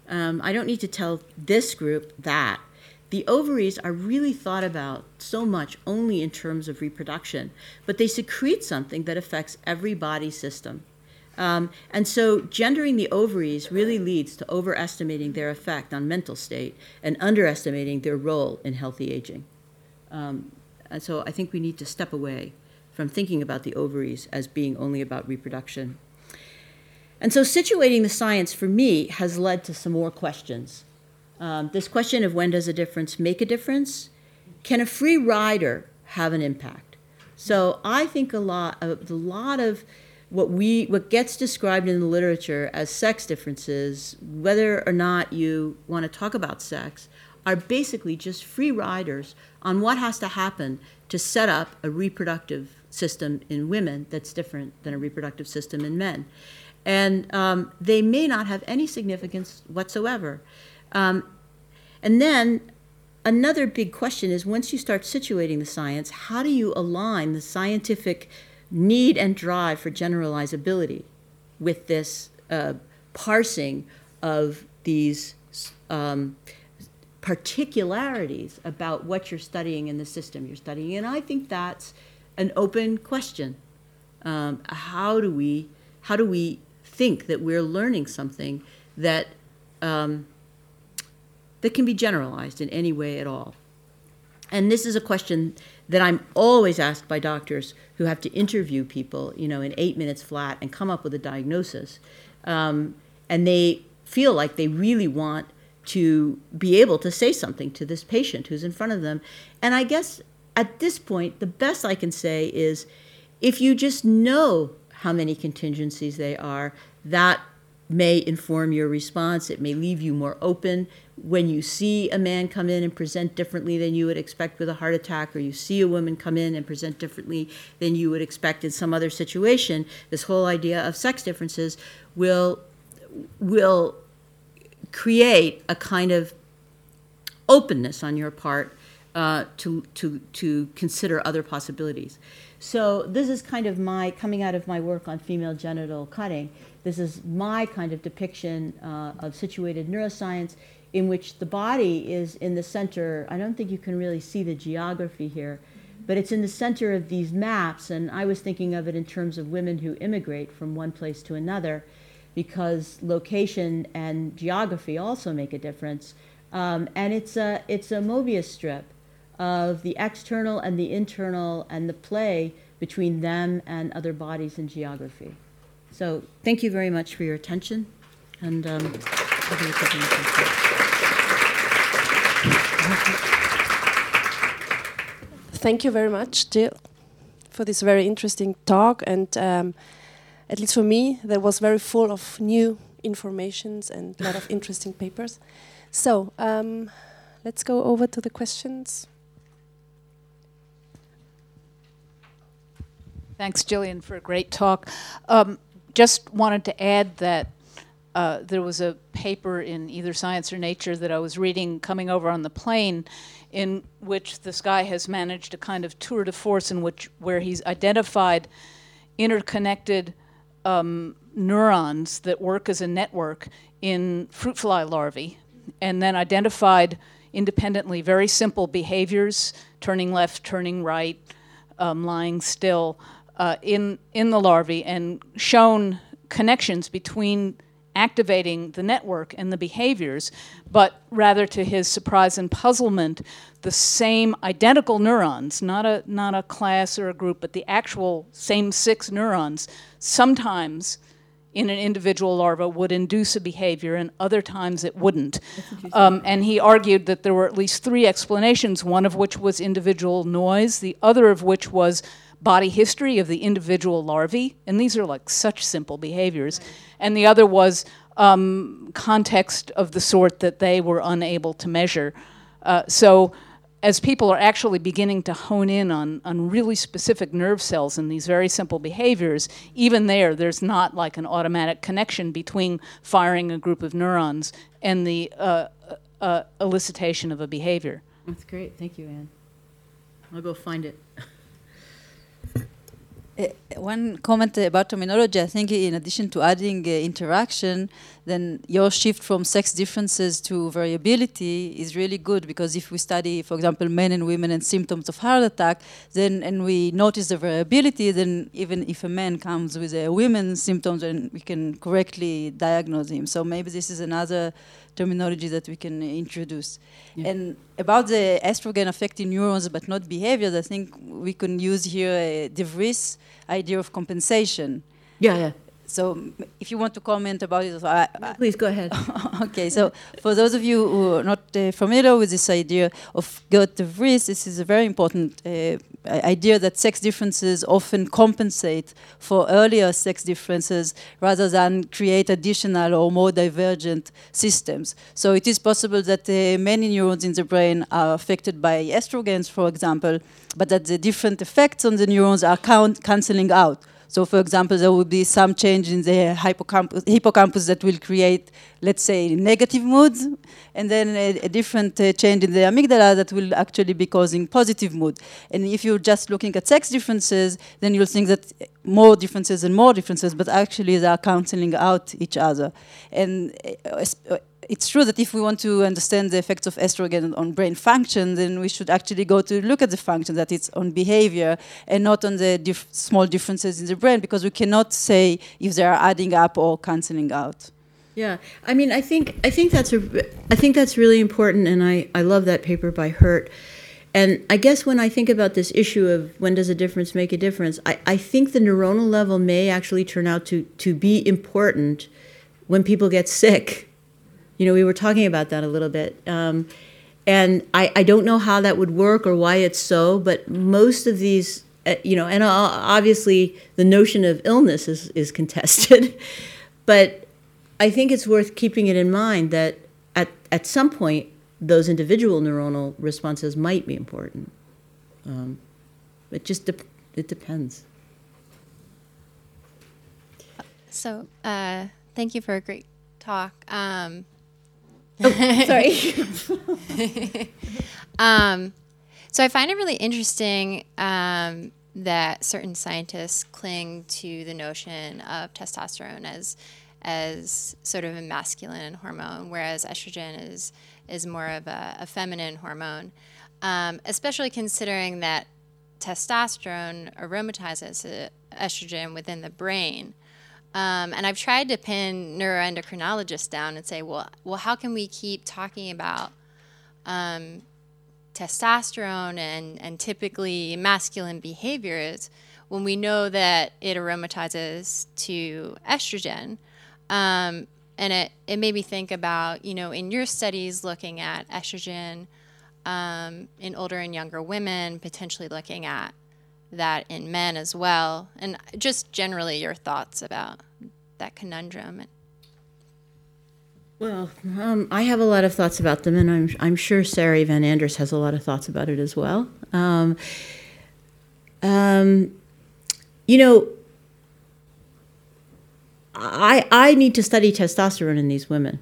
Um, I don't need to tell this group that. The ovaries are really thought about so much only in terms of reproduction, but they secrete something that affects every body system. Um, and so, gendering the ovaries really leads to overestimating their effect on mental state and underestimating their role in healthy aging. Um, and so, I think we need to step away from thinking about the ovaries as being only about reproduction. And so, situating the science for me has led to some more questions. Um, this question of when does a difference make a difference? Can a free rider have an impact? So, I think a lot of a lot of what we what gets described in the literature as sex differences, whether or not you want to talk about sex, are basically just free riders on what has to happen to set up a reproductive system in women that's different than a reproductive system in men. And um, they may not have any significance whatsoever. Um, and then another big question is once you start situating the science, how do you align the scientific need and drive for generalizability with this uh, parsing of these um, particularities about what you're studying in the system you're studying. And I think that's an open question. Um, how do we how do we think that we're learning something that um, that can be generalized in any way at all? And this is a question that I'm always asked by doctors who have to interview people, you know, in eight minutes flat and come up with a diagnosis. Um, and they feel like they really want to be able to say something to this patient who's in front of them. And I guess at this point, the best I can say is if you just know how many contingencies they are, that may inform your response. It may leave you more open when you see a man come in and present differently than you would expect with a heart attack, or you see a woman come in and present differently than you would expect in some other situation, this whole idea of sex differences will will create a kind of openness on your part uh, to to to consider other possibilities. So this is kind of my coming out of my work on female genital cutting. This is my kind of depiction uh, of situated neuroscience in which the body is in the center. I don't think you can really see the geography here, but it's in the center of these maps. And I was thinking of it in terms of women who immigrate from one place to another because location and geography also make a difference. Um, and it's a, it's a Mobius strip of the external and the internal and the play between them and other bodies in geography. So thank you very much for your attention. And um, Thank you very much, Jill, for this very interesting talk. And um, at least for me, that was very full of new informations and a lot of interesting papers. So um, let's go over to the questions. Thanks, Gillian, for a great talk. Um, just wanted to add that uh, there was a paper in either Science or Nature that I was reading coming over on the plane, in which this guy has managed a kind of tour de force in which where he's identified interconnected um, neurons that work as a network in fruit fly larvae, and then identified independently very simple behaviors: turning left, turning right, um, lying still. Uh, in in the larvae, and shown connections between activating the network and the behaviors, but rather to his surprise and puzzlement, the same identical neurons, not a, not a class or a group, but the actual same six neurons, sometimes in an individual larva would induce a behavior and other times it wouldn't. Um, and he argued that there were at least three explanations, one of which was individual noise, the other of which was body history of the individual larvae, and these are like such simple behaviors. And the other was um, context of the sort that they were unable to measure. Uh, so as people are actually beginning to hone in on, on really specific nerve cells and these very simple behaviors, even there, there's not like an automatic connection between firing a group of neurons and the uh, uh, elicitation of a behavior. That's great. Thank you, Anne. I'll go find it. Uh, one comment about terminology, I think in addition to adding uh, interaction, then your shift from sex differences to variability is really good because if we study, for example, men and women and symptoms of heart attack, then and we notice the variability, then even if a man comes with a women's symptoms, then we can correctly diagnose him. So maybe this is another terminology that we can introduce. Yeah. And about the estrogen affecting neurons but not behaviors, I think we can use here a De Vries idea of compensation. Yeah, yeah. So if you want to comment about it, I, I please go ahead. okay, so for those of you who are not uh, familiar with this idea of de Vries, this is a very important uh, idea that sex differences often compensate for earlier sex differences rather than create additional or more divergent systems. So it is possible that uh, many neurons in the brain are affected by estrogens, for example, but that the different effects on the neurons are count canceling out. So, for example, there will be some change in the hippocampus, hippocampus that will create, let's say, negative moods, and then a, a different uh, change in the amygdala that will actually be causing positive mood. And if you're just looking at sex differences, then you'll think that more differences and more differences, but actually they are canceling out each other. And uh it's true that if we want to understand the effects of estrogen on brain function, then we should actually go to look at the function that it's on behavior and not on the dif small differences in the brain, because we cannot say if they are adding up or canceling out. Yeah, I mean, I think I think that's a I think that's really important, and I I love that paper by Hurt. And I guess when I think about this issue of when does a difference make a difference, I, I think the neuronal level may actually turn out to, to be important when people get sick you know, we were talking about that a little bit. Um, and I, I don't know how that would work or why it's so, but most of these, uh, you know, and obviously the notion of illness is, is contested. but I think it's worth keeping it in mind that at, at some point, those individual neuronal responses might be important. Um, it just de- it depends. So, uh, thank you for a great talk. Um, Oh, sorry. um, so I find it really interesting um, that certain scientists cling to the notion of testosterone as as sort of a masculine hormone, whereas estrogen is is more of a, a feminine hormone. Um, especially considering that testosterone aromatizes estrogen within the brain. Um, and I've tried to pin neuroendocrinologists down and say, well, well, how can we keep talking about um, testosterone and, and typically masculine behaviors when we know that it aromatizes to estrogen? Um, and it, it made me think about, you know, in your studies looking at estrogen um, in older and younger women, potentially looking at that in men as well, and just generally your thoughts about that conundrum. Well, um, I have a lot of thoughts about them, and I'm I'm sure Sari Van Anders has a lot of thoughts about it as well. Um, um, you know, I I need to study testosterone in these women.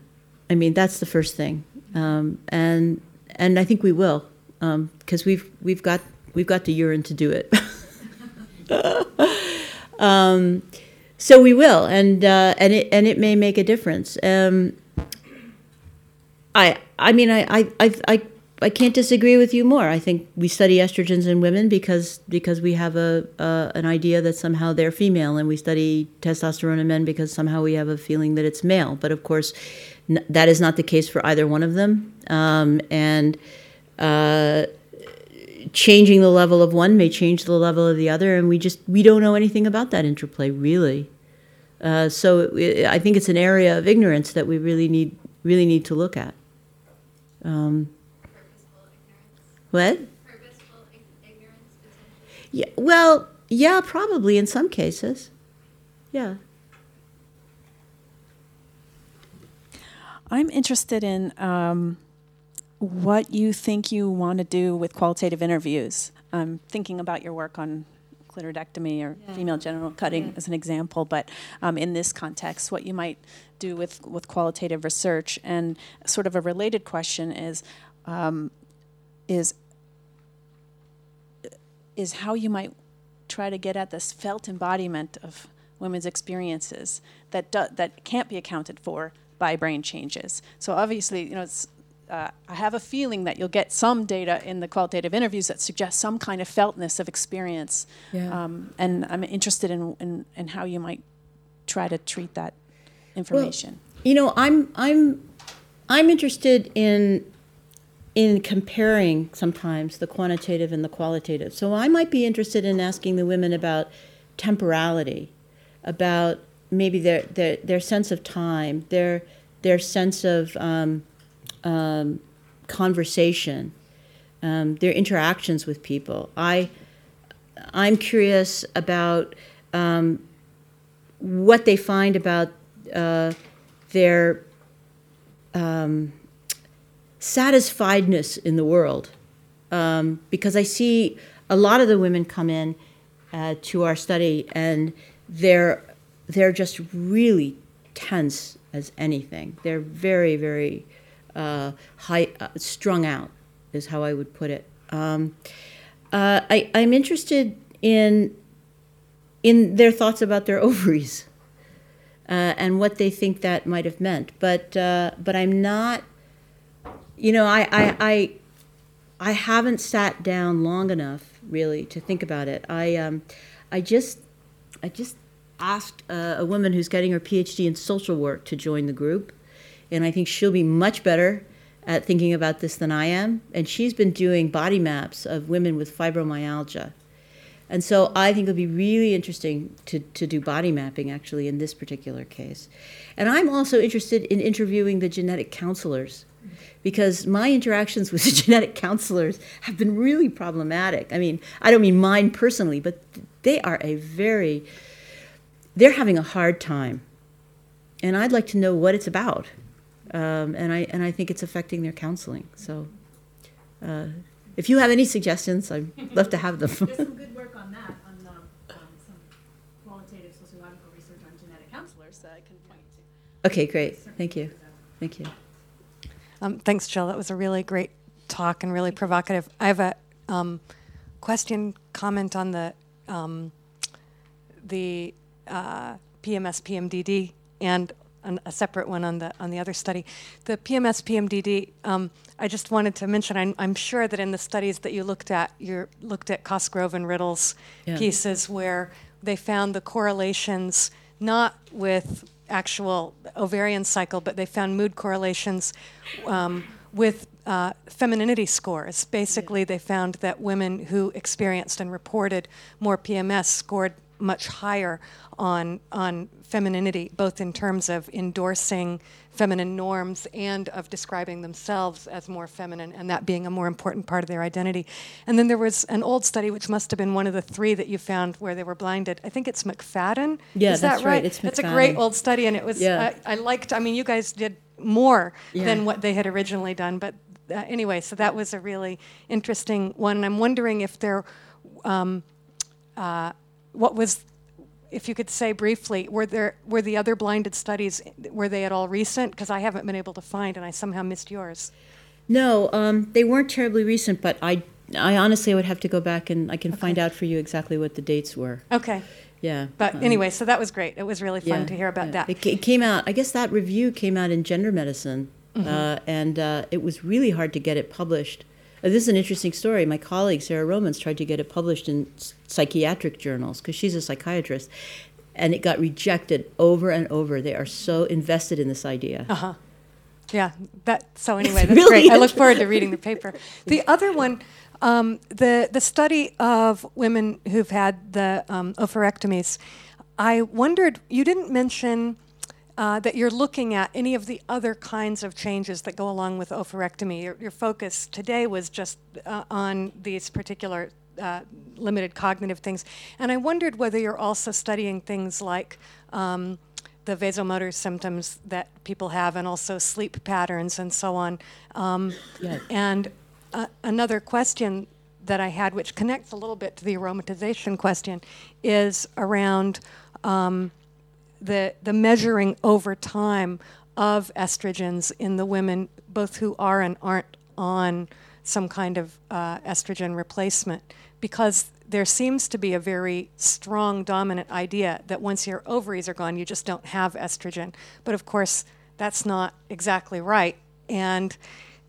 I mean, that's the first thing, um, and and I think we will because um, we've we've got we've got the urine to do it. so we will, and uh, and it and it may make a difference. Um, I I mean I, I I I can't disagree with you more. I think we study estrogens in women because because we have a uh, an idea that somehow they're female, and we study testosterone in men because somehow we have a feeling that it's male. But of course, n- that is not the case for either one of them, um, and. Uh, changing the level of one may change the level of the other, and we just we don't know anything about that interplay really. Uh, so it, I think it's an area of ignorance that we really need really need to look at. Um, what? Yeah. Well, yeah, probably in some cases. Yeah. I'm interested in um, what you think you want to do with qualitative interviews. I'm thinking about your work on clitoridectomy or female genital cutting as an example, but um, in this context, what you might do with, with qualitative research. And sort of a related question is, um, is, is how you might try to get at this felt embodiment of women's experiences that do, that can't be accounted for by brain changes. So obviously, you know, it's, uh, I have a feeling that you'll get some data in the qualitative interviews that suggest some kind of feltness of experience. Yeah. Um, and I'm interested in, in, in how you might try to treat that information. You know, I'm I'm I'm interested in in comparing sometimes the quantitative and the qualitative. So I might be interested in asking the women about temporality, about maybe their their, their sense of time, their their sense of um, um, conversation, um, their interactions with people. I I'm curious about um, what they find about uh, their um, satisfiedness in the world. Um, because I see a lot of the women come in uh, to our study and they're they're just really tense as anything. They're very very uh, high uh, strung out is how I would put it. Um, uh, I, I'm interested in in their thoughts about their ovaries uh, and what they think that might have meant. But uh, but I'm not. You know, I, I I I haven't sat down long enough really to think about it. I um, I just I just asked uh, a woman who's getting her PhD in social work to join the group, and I think she'll be much better at thinking about this than I am. And she's been doing body maps of women with fibromyalgia. And so I think it'll be really interesting to, to do body mapping actually in this particular case. And I'm also interested in interviewing the genetic counselors because my interactions with the genetic counselors have been really problematic. I mean, I don't mean mine personally, but they are a very, they're having a hard time. And I'd like to know what it's about. Um, and, I, and I think it's affecting their counseling. So uh, if you have any suggestions, I'd love to have them. There's some good work on that, on um, um, some qualitative sociological research on genetic counselors that I can point to. okay, great. Thank you. Thank you. Um, thanks, Jill. That was a really great talk and really provocative. I have a um, question, comment on the um, the uh, PMS PMDD and an, a separate one on the on the other study. The PMS PMDD. Um, I just wanted to mention. I'm, I'm sure that in the studies that you looked at, you looked at Cosgrove and Riddle's Yeah. pieces where they found the correlations not with actual ovarian cycle, but they found mood correlations um, with uh, femininity scores. Basically, they found that women who experienced and reported more PMS scored much higher on on femininity, both in terms of endorsing feminine norms and of describing themselves as more feminine, and that being a more important part of their identity. And then there was an old study, which must have been one of the three that you found where they were blinded. I think it's McFadden. Yeah, Is that that's right. right? It's That's a great old study, and it was. Yeah. I, I liked. I mean, you guys did more Yeah. than what they had originally done, but uh, anyway, so that was a really interesting one. And I'm wondering if there, um, uh, what was, if you could say briefly, were there were the other blinded studies were they at all recent? Because I haven't been able to find, and I somehow missed yours. No, um, they weren't terribly recent, but I, I honestly would have to go back and I can find out for you exactly what the dates were. Okay, Yeah. but um, anyway, so that was great. It was really fun yeah, to hear about yeah. that. It, ca- it came out. I guess that review came out in Gender Medicine, Mm-hmm. uh, and uh, it was really hard to get it published. Uh, this is an interesting story. My colleague Sarah Romans tried to get it published in psychiatric journals because she's a psychiatrist, and it got rejected over and over. They are so invested in this idea. Uh-huh. Yeah, that. So anyway, that's really great. I look forward to reading the paper. The other one, um, the the study of women who've had the um, oophorectomies. I wondered. You didn't mention. Uh, that you're looking at any of the other kinds of changes that go along with oophorectomy. Your, your focus today was just uh, on these particular uh, limited cognitive things, and I wondered whether you're also studying things like um, the vasomotor symptoms that people have, and also sleep patterns and so on. Um, Yeah. And uh, another question that I had, which connects a little bit to the aromatization question, is around um, the the measuring over time of estrogens in the women, both who are and aren't on some kind of uh, estrogen replacement, because there seems to be a very strong dominant idea that once your ovaries are gone, you just don't have estrogen. But of course, that's not exactly right, and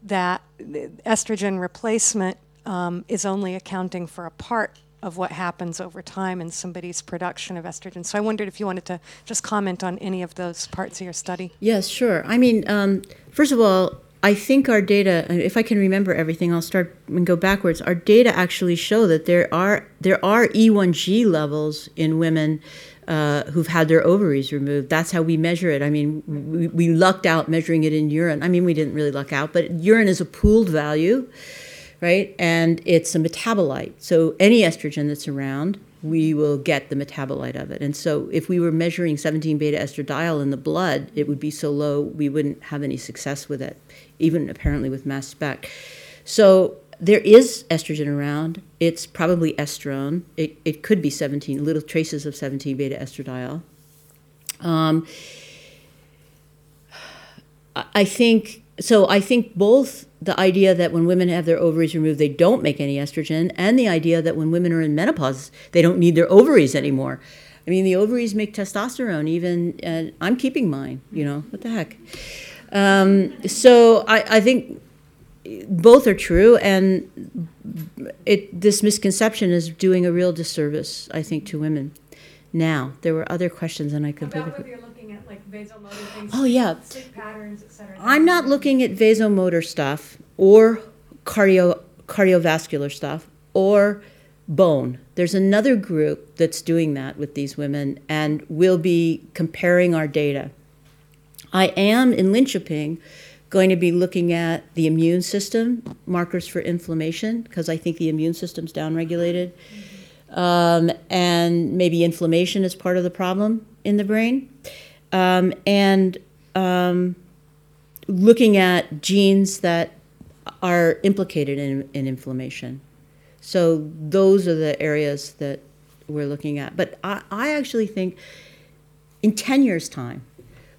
that estrogen replacement um, is only accounting for a part of what happens over time in somebody's production of estrogen. So I wondered if you wanted to just comment on any of those parts of your study. Yes, sure. I mean, um, first of all, I think our data, if I can remember everything, I'll start and go backwards. Our data actually show that there are there are E1G levels in women uh, who've had their ovaries removed. That's how we measure it. I mean, we, we lucked out measuring it in urine. I mean, we didn't really luck out, but urine is a pooled value, right? And it's a metabolite. So any estrogen that's around, we will get the metabolite of it. And so if we were measuring 17 beta estradiol in the blood, it would be so low we wouldn't have any success with it, even apparently with mass spec. So there is estrogen around. It's probably estrone. It, it could be 17, little traces of 17 beta estradiol. Um, I I think so. I think both the idea that when women have their ovaries removed, they don't make any estrogen, and the idea that when women are in menopause, they don't need their ovaries anymore. I mean, the ovaries make testosterone. Even uh, I'm keeping mine. You know what the heck. Um, so I, I think both are true, and it this misconception is doing a real disservice, I think, to women. Now there were other questions, and I completely. you're looking at like vasomotor things, Oh, yeah. sleep patterns, et cetera. I'm not looking at vasomotor stuff or cardio cardiovascular stuff or bone. There's another group that's doing that with these women, and we'll be comparing our data. I am in Linköping going to be looking at the immune system markers for inflammation because I think the immune system's downregulated, um, and maybe inflammation is part of the problem in the brain, um, and um, looking at genes that are implicated in, in inflammation. So those are the areas that we're looking at. But I, I actually think in 10 years' time,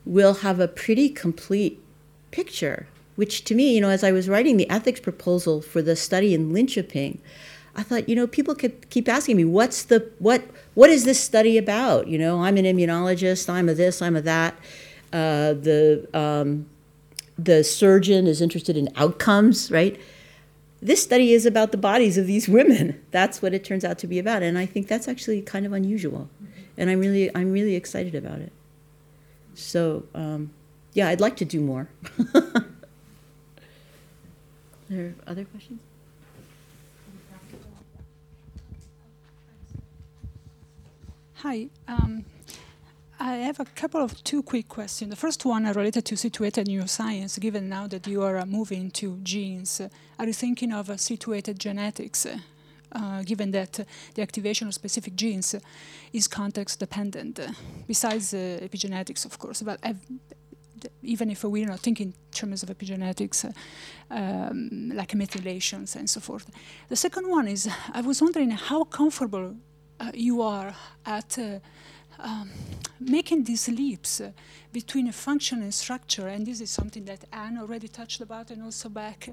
we'll have a pretty complete picture, which to me, you know, as I was writing the ethics proposal for the study in Linköping, I thought, you know, people could keep asking me, what's the, what, what is this study about? You know, I'm an immunologist, I'm a this, I'm a that. Uh, the, um, the surgeon is interested in outcomes, right? This study is about the bodies of these women. That's what it turns out to be about, and I think that's actually kind of unusual, and I'm really, I'm really excited about it. So, um, yeah, I'd like to do more. there other questions? Hi. Um, I have a couple of two quick questions. The first one are related to situated neuroscience. Given now that you are uh, moving to genes, are you thinking of uh, situated genetics? uh, given that uh, the activation of specific genes is context dependent, besides uh, epigenetics, of course. But I've, even if we're not thinking in terms of epigenetics, um, like methylations and so forth. The second one is I was wondering how comfortable you are at uh, um, making these leaps uh, between a function and structure, and this is something that Anne already touched about, and also back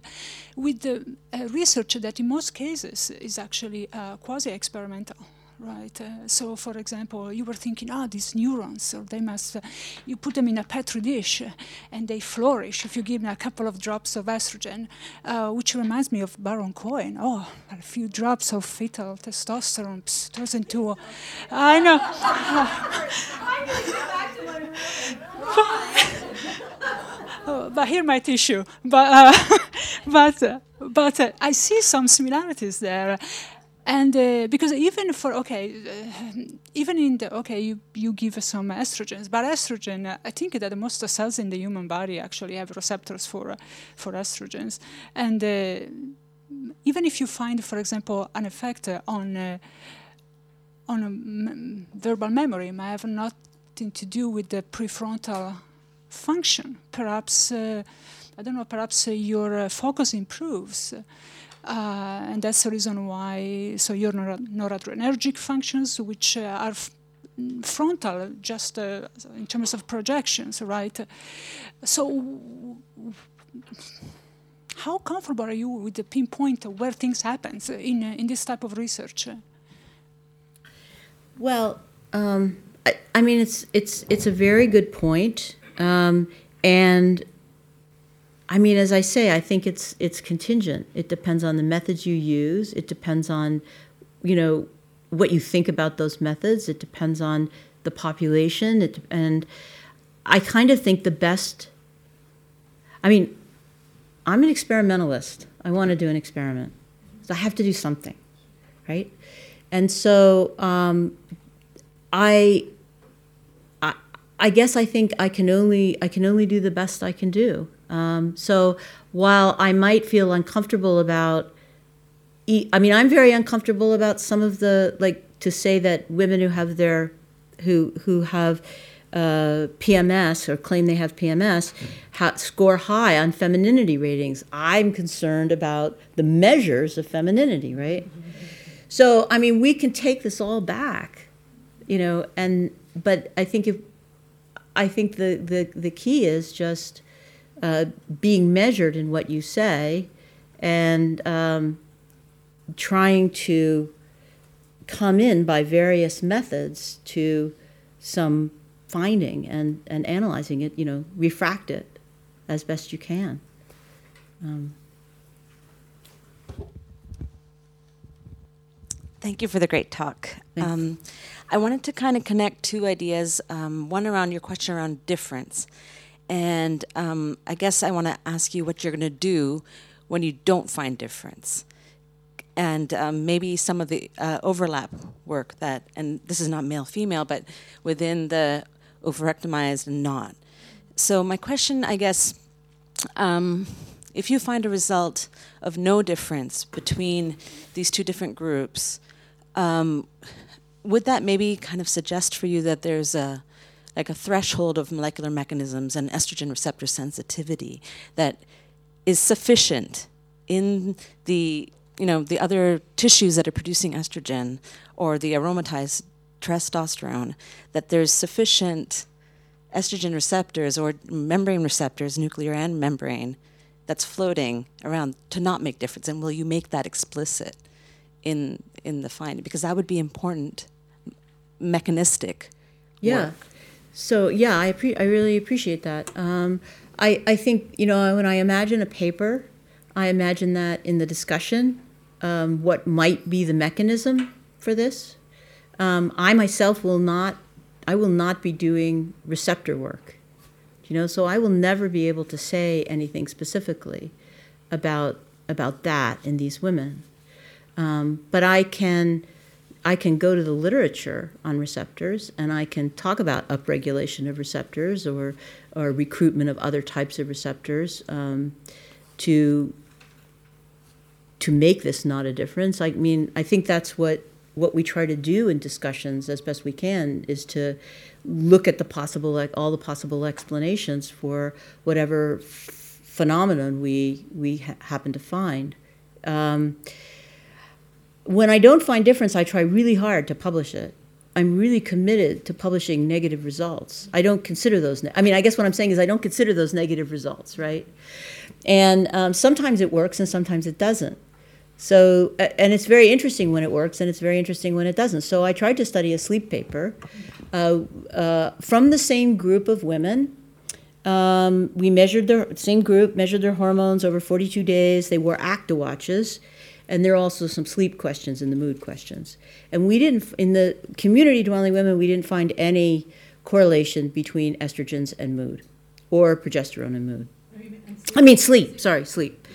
with the uh, research that in most cases is actually uh, quasi-experimental. Right. Uh, so, for example, you were thinking, ah, these neurons, or they must, uh, you put them in a petri dish uh, and they flourish if you give them a couple of drops of estrogen, uh, which reminds me of Baron Cohen. Oh, a few drops of fetal testosterone pss, turns into, a, I know. Oh, but here my tissue. But uh, but uh, but I see some similarities there, and uh, because even for okay, uh, even in the okay, you you give some estrogens, but estrogen, uh, I think that most of cells in the human body actually have receptors for for estrogens, and uh, even if you find, for example, an effect on uh, on a m- verbal memory, I have nothing to do with the prefrontal function. Perhaps, uh, I don't know, perhaps your focus improves. Uh, and that's the reason why, so your noradrenergic functions, which uh, are frontal, just uh, in terms of projections, right? So, how comfortable are you with the pinpoint of where things happen in, in this type of research? Well, um, I, I, mean, it's it's it's a very good point, um, and I mean, as I say, I think it's it's contingent. It depends on the methods you use. It depends on, you know, what you think about those methods. It depends on the population. It, and I kind of think the best. I mean, I'm an experimentalist. I want to do an experiment, so I have to do something, right? And so um, I, I, I guess I think I can only I can only do the best I can do. Um, so while I might feel uncomfortable about, I mean, I'm very uncomfortable about some of the like to say that women who have their, who who have uh, PMS or claim they have PMS ha- score high on femininity ratings. I'm concerned about the measures of femininity, right? So I mean, we can take this all back, you know, and but I think if I think the the the key is just uh, being measured in what you say and um, trying to come in by various methods to some finding and, and analyzing it, you know, refract it as best you can. Um, Thank you for the great talk. Um, I wanted to kind of connect two ideas, um, one around your question around difference. And um, I guess I want to ask you what you're going to do when you don't find difference. And um, maybe some of the uh, overlap work that, and this is not male female, but within the ovariectomized and not. So, my question, I guess, um, if you find a result of no difference between these two different groups, um, would that maybe kind of suggest for you that there's a like a threshold of molecular mechanisms and estrogen receptor sensitivity that is sufficient in the you know the other tissues that are producing estrogen or the aromatized testosterone that there's sufficient estrogen receptors or membrane receptors nuclear and membrane that's floating around to not make difference. And will you make that explicit in in the finding? Because that would be important mechanistic yeah. work. So yeah i pre- i really appreciate that. Um, i i think you know when i imagine a paper i imagine that in the discussion um, what might be the mechanism for this. Um, i myself will not i will not be doing receptor work you know so i will never be able to say anything specifically about about that in these women. Um, but I can I can go to the literature on receptors and I can talk about upregulation of receptors or or recruitment of other types of receptors um, to to make this not a difference. I mean, I think that's what what we try to do in discussions as best we can is to look at the possible like all the possible explanations for whatever phenomenon we we ha- happen to find. Um, when I don't find difference, I try really hard to publish it. I'm really committed to publishing negative results. I don't consider those. Ne- I mean, I guess what I'm saying is I don't consider those negative results, right? And um, sometimes it works and sometimes it doesn't. So, and it's very interesting when it works and it's very interesting when it doesn't. So, I tried to study a sleep paper uh, uh, from the same group of women. Um, we measured their same group, measured their hormones over 42 days. They wore Actiwatches and there are also some sleep questions and the mood questions. And we didn't, in the community dwelling women, we didn't find any correlation between estrogens and mood or progesterone and mood. I mean, sleep, sorry, sleep.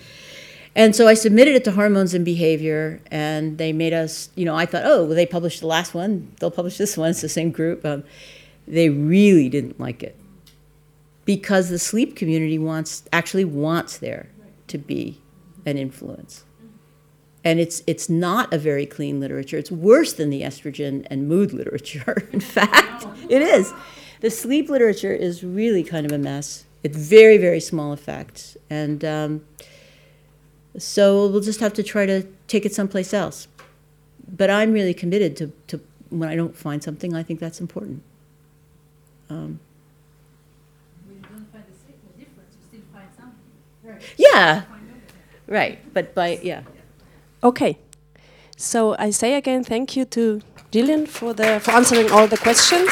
And so I submitted it to Hormones and Behavior, and they made us, you know, I thought, oh, well, they published the last one, they'll publish this one, it's the same group. Um, they really didn't like it because the sleep community wants, actually wants there to be an influence and it's it's not a very clean literature. It's worse than the estrogen and mood literature. In fact, it is. the sleep literature is really kind of a mess. It's very, very small effects. And um, so we'll just have to try to take it someplace else. But I'm really committed to, to when I don't find something, I think that's important. Um, yeah, right. But by, yeah. Okay. So I say again thank you to Gillian for, the, for answering all the questions.